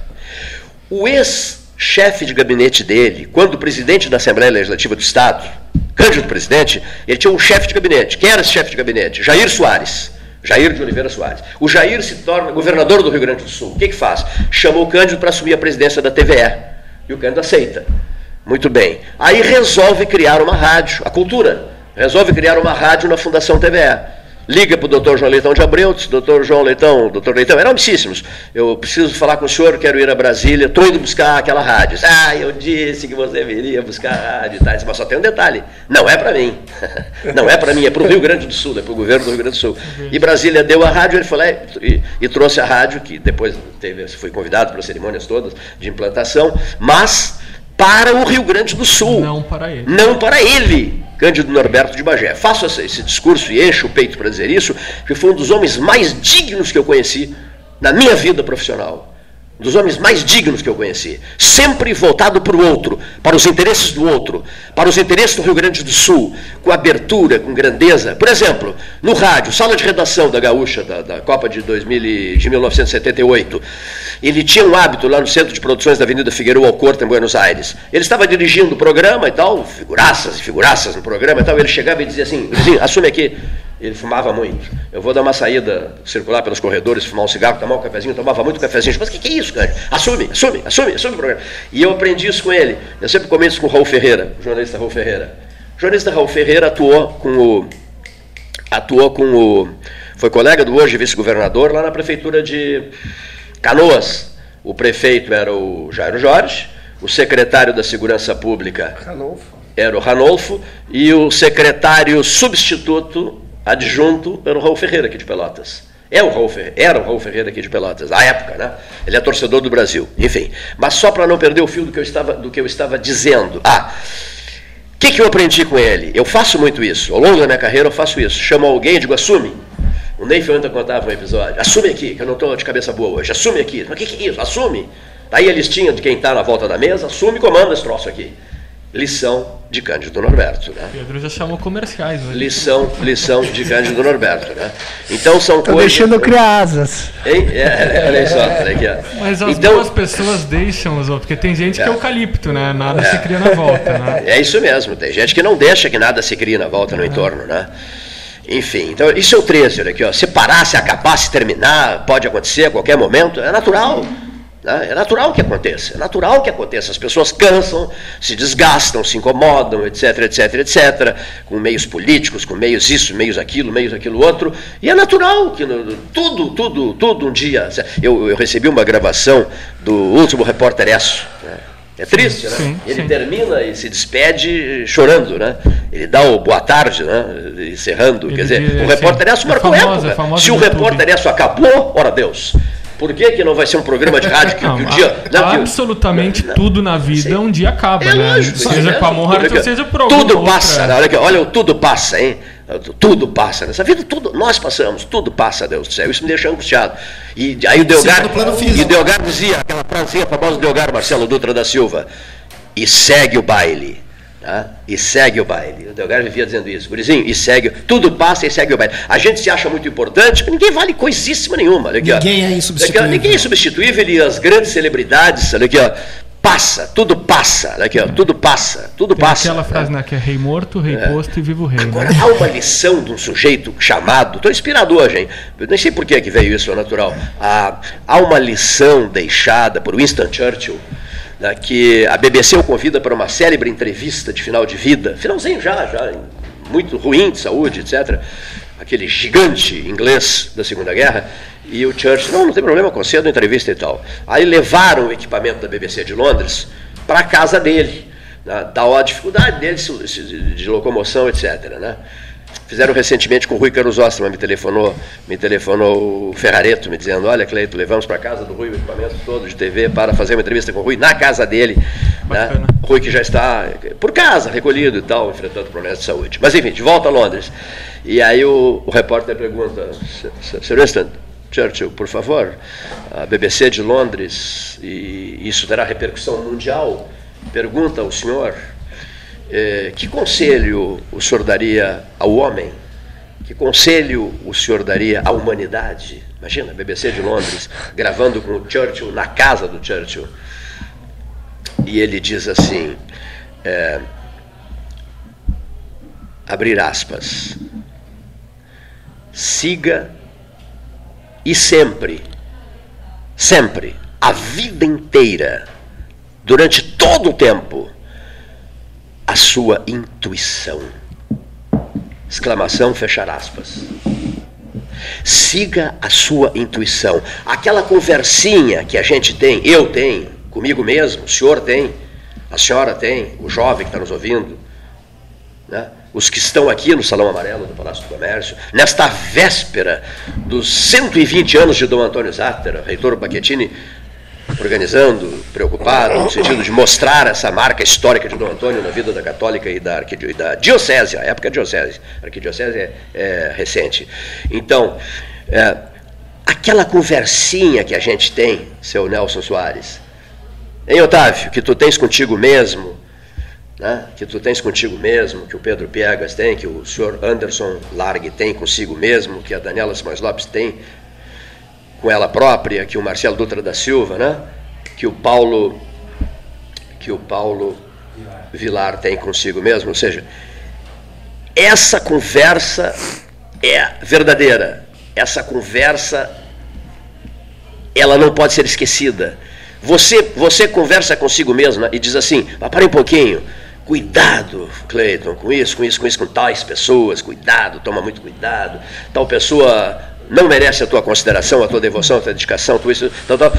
Speaker 1: O ex-chefe de gabinete dele, quando presidente da Assembleia Legislativa do Estado, Cândido presidente, ele tinha um chefe de gabinete. Quem era esse chefe de gabinete? Jair Soares. Jair de Oliveira Soares. O Jair se torna governador do Rio Grande do Sul. O que, que faz? Chamou o Cândido para assumir a presidência da TVE. E o Cândido aceita. Muito bem. Aí resolve criar uma rádio, a cultura. Resolve criar uma rádio na Fundação TVE liga para o doutor João Leitão de Abreu, doutor João Leitão, doutor Leitão, eram amicíssimos, eu preciso falar com o senhor, quero ir a Brasília, estou indo buscar aquela rádio. Ah, eu disse que você viria buscar a rádio, tá? mas só tem um detalhe, não é para mim, não é para mim, é para o Rio Grande do Sul, é para o governo do Rio Grande do Sul. E Brasília deu a rádio, ele falou, e, e, trouxe a rádio, que depois teve, foi convidado para as cerimônias todas de implantação, mas para o Rio Grande do Sul.
Speaker 5: Não para ele.
Speaker 1: Não para ele. Cândido Norberto de Bagé. Faço esse discurso e encho o peito para dizer isso, porque foi um dos homens mais dignos que eu conheci na minha vida profissional dos homens mais dignos que eu conheci, sempre voltado para o outro, para os interesses do outro, para os interesses do Rio Grande do Sul, com abertura, com grandeza. Por exemplo, no rádio, sala de redação da Gaúcha, da, da Copa de, 2000, de 1978, ele tinha um hábito lá no Centro de Produções da Avenida Figueiredo Alcorta, em Buenos Aires. Ele estava dirigindo o programa e tal, figuraças e figuraças no programa e tal, ele chegava e dizia assim, assume aqui, ele fumava muito. Eu vou dar uma saída, circular pelos corredores, fumar um cigarro, tomar um cafezinho, tomava muito cafezinho. Mas o que, que, é isso, cara? Assume, assume, assume, assume o programa. E eu aprendi isso com ele. Eu sempre comento isso com o Raul Ferreira, o jornalista Raul Ferreira. O jornalista Raul Ferreira atuou com o. Atuou com o. Foi colega do hoje vice-governador lá na prefeitura de Canoas. O prefeito era o Jairo Jorge, o secretário da Segurança Pública
Speaker 2: Ranolfo.
Speaker 1: era o Ranolfo, e o secretário substituto adjunto era o Raul Ferreira aqui de Pelotas. É o Raul Ferreira, era o Raul Ferreira aqui de Pelotas, na época, né? Ele é torcedor do Brasil, enfim. Mas só para não perder o fio do que eu estava, do que eu estava dizendo. Ah, o que, que eu aprendi com ele? Eu faço muito isso. Ao longo da minha carreira eu faço isso. Chamo alguém e digo, assume. O Ney ontem contava um episódio. Assume aqui, que eu não estou de cabeça boa hoje. Assume aqui. Mas o que, que é isso? Assume. Daí a listinha de quem está na volta da mesa, assume e comanda esse troço aqui lição de Cândido Norberto. Né?
Speaker 5: Pedro já chamou comerciais. Né?
Speaker 1: Lição, lição de Cândido Norberto. Né? Então são
Speaker 2: Tô
Speaker 1: coisas.
Speaker 2: deixando criar asas.
Speaker 1: Hein? É, olha só, olha aqui, ó.
Speaker 5: Mas as
Speaker 1: então,
Speaker 5: boas pessoas deixam, porque tem gente que é eucalipto, né? Nada é. se cria na volta. Né?
Speaker 1: É isso mesmo, tem gente que não deixa que nada se crie na volta no entorno, né? Enfim, então isso é o 13, olha aqui, ó. Se parar, se acabar, se terminar, pode acontecer a qualquer momento, é natural. Né? É natural que aconteça, é natural que aconteça. As pessoas cansam, se desgastam, se incomodam, etc, etc, etc, com meios políticos, com meios isso, meios aquilo, meios aquilo outro. E é natural que tudo, tudo, tudo um dia. Eu, eu recebi uma gravação do último repórter Esso. Né? É triste, né? Sim, ele sim. termina e se despede chorando, né? Ele dá o boa tarde, né? Encerrando. Ele Quer dizer, diz, o repórter Esso é marcou famosa, época. Se o repórter Esso acabou, ora Deus. Por que, que não vai ser um programa de rádio que, não, que o dia.
Speaker 5: Não, absolutamente não, tudo na vida sim. um dia acaba, é né? Lógico, seja com a seja por
Speaker 1: Tudo passa, olha, aqui, olha, tudo passa, hein? Tudo passa nessa vida, tudo, nós passamos, tudo passa, Deus do céu. Isso me deixa angustiado. E aí o Delgar, e Delgar dizia, aquela frasinha famosa do Delgar Marcelo Dutra da Silva, e segue o baile. Tá? E segue o baile. O Delgado vivia dizendo isso. Gurizinho, e segue. Tudo passa e segue o baile. A gente se acha muito importante, mas ninguém vale coisíssima nenhuma.
Speaker 4: Aqui, ninguém ó. é insubstituível.
Speaker 1: Aqui, ninguém é insubstituível e as grandes celebridades, olha aqui, ó, passa, tudo passa, olha aqui, ó, tudo passa, tudo
Speaker 5: Tem
Speaker 1: passa.
Speaker 5: aquela frase, né, que é rei morto, rei é. posto e vivo rei.
Speaker 1: Agora,
Speaker 5: né?
Speaker 1: há uma lição de um sujeito chamado, estou inspirado hoje, hein? Eu nem sei por que veio isso, é natural. Há, há uma lição deixada por Winston Churchill né, que a BBC o convida para uma célebre entrevista de final de vida, finalzinho já, já muito ruim de saúde, etc. Aquele gigante inglês da Segunda Guerra. E o Churchill, não, não tem problema, concedo entrevista e tal. Aí levaram o equipamento da BBC de Londres para a casa dele, né, da dificuldade dele de locomoção, etc. Né? Fizeram recentemente com o Rui Caruso me telefonou, me telefonou o Ferrareto, me dizendo, olha, Cleito, levamos para casa do Rui o equipamento todo de TV para fazer uma entrevista com o Rui na casa dele. Né? Rui que já está por casa, recolhido e tal, enfrentando problemas de saúde. Mas enfim, de volta a Londres. E aí o, o repórter pergunta, Sr. Winston, Churchill, por favor, a BBC de Londres, e isso terá repercussão mundial, pergunta ao senhor eh, que conselho o senhor daria ao homem? Que conselho o senhor daria à humanidade? Imagina, BBC de Londres, gravando com o Churchill na casa do Churchill. E ele diz assim: é, abrir aspas, siga e sempre, sempre, a vida inteira, durante todo o tempo, a sua intuição. Exclamação, fechar aspas. Siga a sua intuição. Aquela conversinha que a gente tem, eu tenho, comigo mesmo, o senhor tem, a senhora tem, o jovem que está nos ouvindo, né? os que estão aqui no Salão Amarelo do Palácio do Comércio, nesta véspera dos 120 anos de Dom Antônio Zatter, reitor Baquetini organizando, preocupado, no sentido de mostrar essa marca histórica de Dom Antônio na vida da católica e da, e da diocese, a época é diocese, a arquidiocese é, é recente. Então, é, aquela conversinha que a gente tem, seu Nelson Soares, hein, Otávio, que tu tens contigo mesmo, né, que tu tens contigo mesmo, que o Pedro Piegas tem, que o senhor Anderson Largue tem consigo mesmo, que a Daniela Simões Lopes tem com ela própria, que o Marcelo Dutra da Silva, né? que o Paulo que o Paulo Vilar tem consigo mesmo, ou seja, essa conversa é verdadeira. Essa conversa ela não pode ser esquecida. Você você conversa consigo mesma e diz assim: ah, "Para um pouquinho, Cuidado, Cleiton, com isso, com isso, com isso, com tais pessoas, cuidado, toma muito cuidado. Tal pessoa não merece a tua consideração, a tua devoção, a tua dedicação, tudo isso, tal, tal.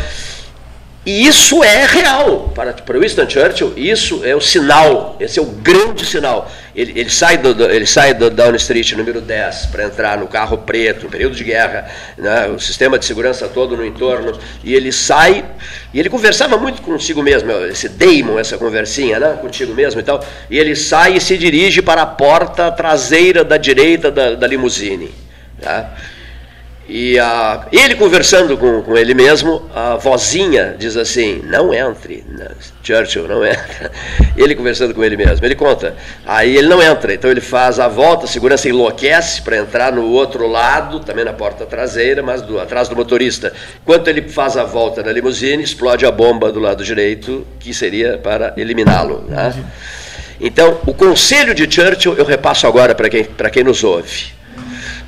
Speaker 1: E isso é real. Para, para Winston Churchill, isso é o sinal, esse é o grande sinal. Ele, ele sai, do, ele sai do Down Street, número 10, para entrar no carro preto, no período de guerra, né, o sistema de segurança todo no entorno, e ele sai, e ele conversava muito consigo mesmo, esse Damon, essa conversinha, né, contigo mesmo e tal, e ele sai e se dirige para a porta traseira da direita da, da limusine. Tá? E a, ele conversando com, com ele mesmo, a vozinha diz assim: não entre, Churchill, não entra. Ele conversando com ele mesmo, ele conta. Aí ele não entra, então ele faz a volta, a segurança enlouquece para entrar no outro lado, também na porta traseira, mas do, atrás do motorista. Enquanto ele faz a volta na limusine, explode a bomba do lado direito, que seria para eliminá-lo. Né? Então, o conselho de Churchill eu repasso agora para quem, quem nos ouve.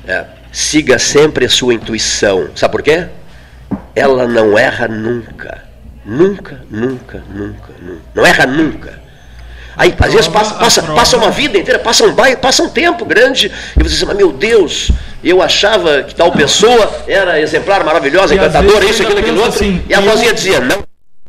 Speaker 1: É siga sempre a sua intuição. Sabe por quê? Ela não erra nunca. Nunca, nunca, nunca, nunca. Não erra nunca. Aí, às vezes, passa, passa, passa uma vida inteira, passa um, bairro, passa um tempo grande, e você diz, mas meu Deus, eu achava que tal pessoa era exemplar, maravilhosa, encantadora, isso, aquilo, aquilo outro. Assim, e a vozinha dizia, não.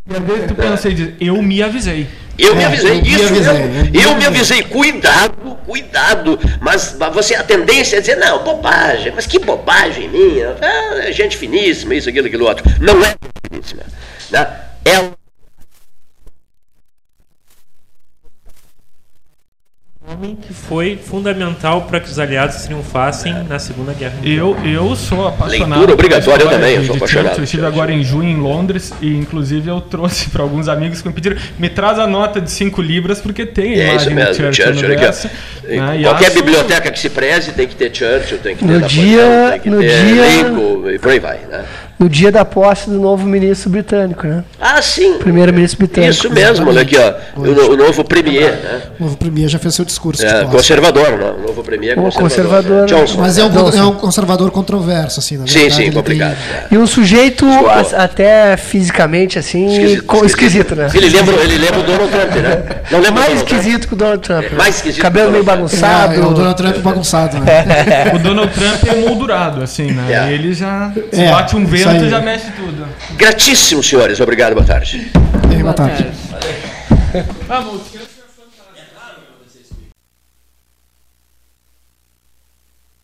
Speaker 5: E às vezes tu pensa e diz, eu me avisei.
Speaker 1: Eu me é, avisei, isso eu, avisei, eu, eu me avisei, cuidado, cuidado. Mas você a tendência é dizer, não, bobagem, mas que bobagem minha. É, gente finíssima, isso, aquilo, aquilo outro. Não é finíssima. Né? É
Speaker 12: homem que foi fundamental para que os aliados triunfassem é. na Segunda Guerra
Speaker 5: Mundial. Eu, eu sou apaixonado.
Speaker 1: Leitura obrigatória também, eu sou apaixonado.
Speaker 5: Eu estive agora em junho em Londres e, inclusive, eu trouxe para alguns amigos que me pediram: me traz a nota de 5 libras, porque tem a
Speaker 1: é imagem mesmo, do Churchill. Churchill no verso, né? Qualquer biblioteca que se preze tem que ter Churchill, tem que ter
Speaker 2: no dia,
Speaker 1: tem que
Speaker 2: no
Speaker 1: ter
Speaker 2: dia,
Speaker 1: Lincoln, e por aí vai. Né?
Speaker 2: No dia da posse do novo ministro britânico, né?
Speaker 1: Ah, sim.
Speaker 2: Primeiro-ministro britânico.
Speaker 1: Isso mesmo, olha aqui, ó. O, o, novo premier, né?
Speaker 4: O novo premier já fez seu discurso.
Speaker 1: É, conservador, né? O novo premier é conservador.
Speaker 2: conservador né?
Speaker 4: Johnson. Mas é um, é um, conservador controverso, assim, na
Speaker 1: verdade. Sim, sim, complicado.
Speaker 2: Tem... E um sujeito a, até fisicamente, assim, esquisito, esquisito, esquisito, né?
Speaker 1: Ele lembra, ele lembra o Donald Trump, né?
Speaker 2: Não lembra mais esquisito que o Donald Trump. É,
Speaker 1: mais esquisito.
Speaker 2: Cabelo meio bagunçado.
Speaker 4: É, é, o Donald Trump bagunçado, né?
Speaker 5: o Donald Trump é moldurado, assim, né? É. Ele já se bate um vento e já mexe tudo.
Speaker 1: Gratíssimo, senhores. Obrigado, boa tarde.
Speaker 4: boa, boa tarde. tarde.
Speaker 5: Vamos.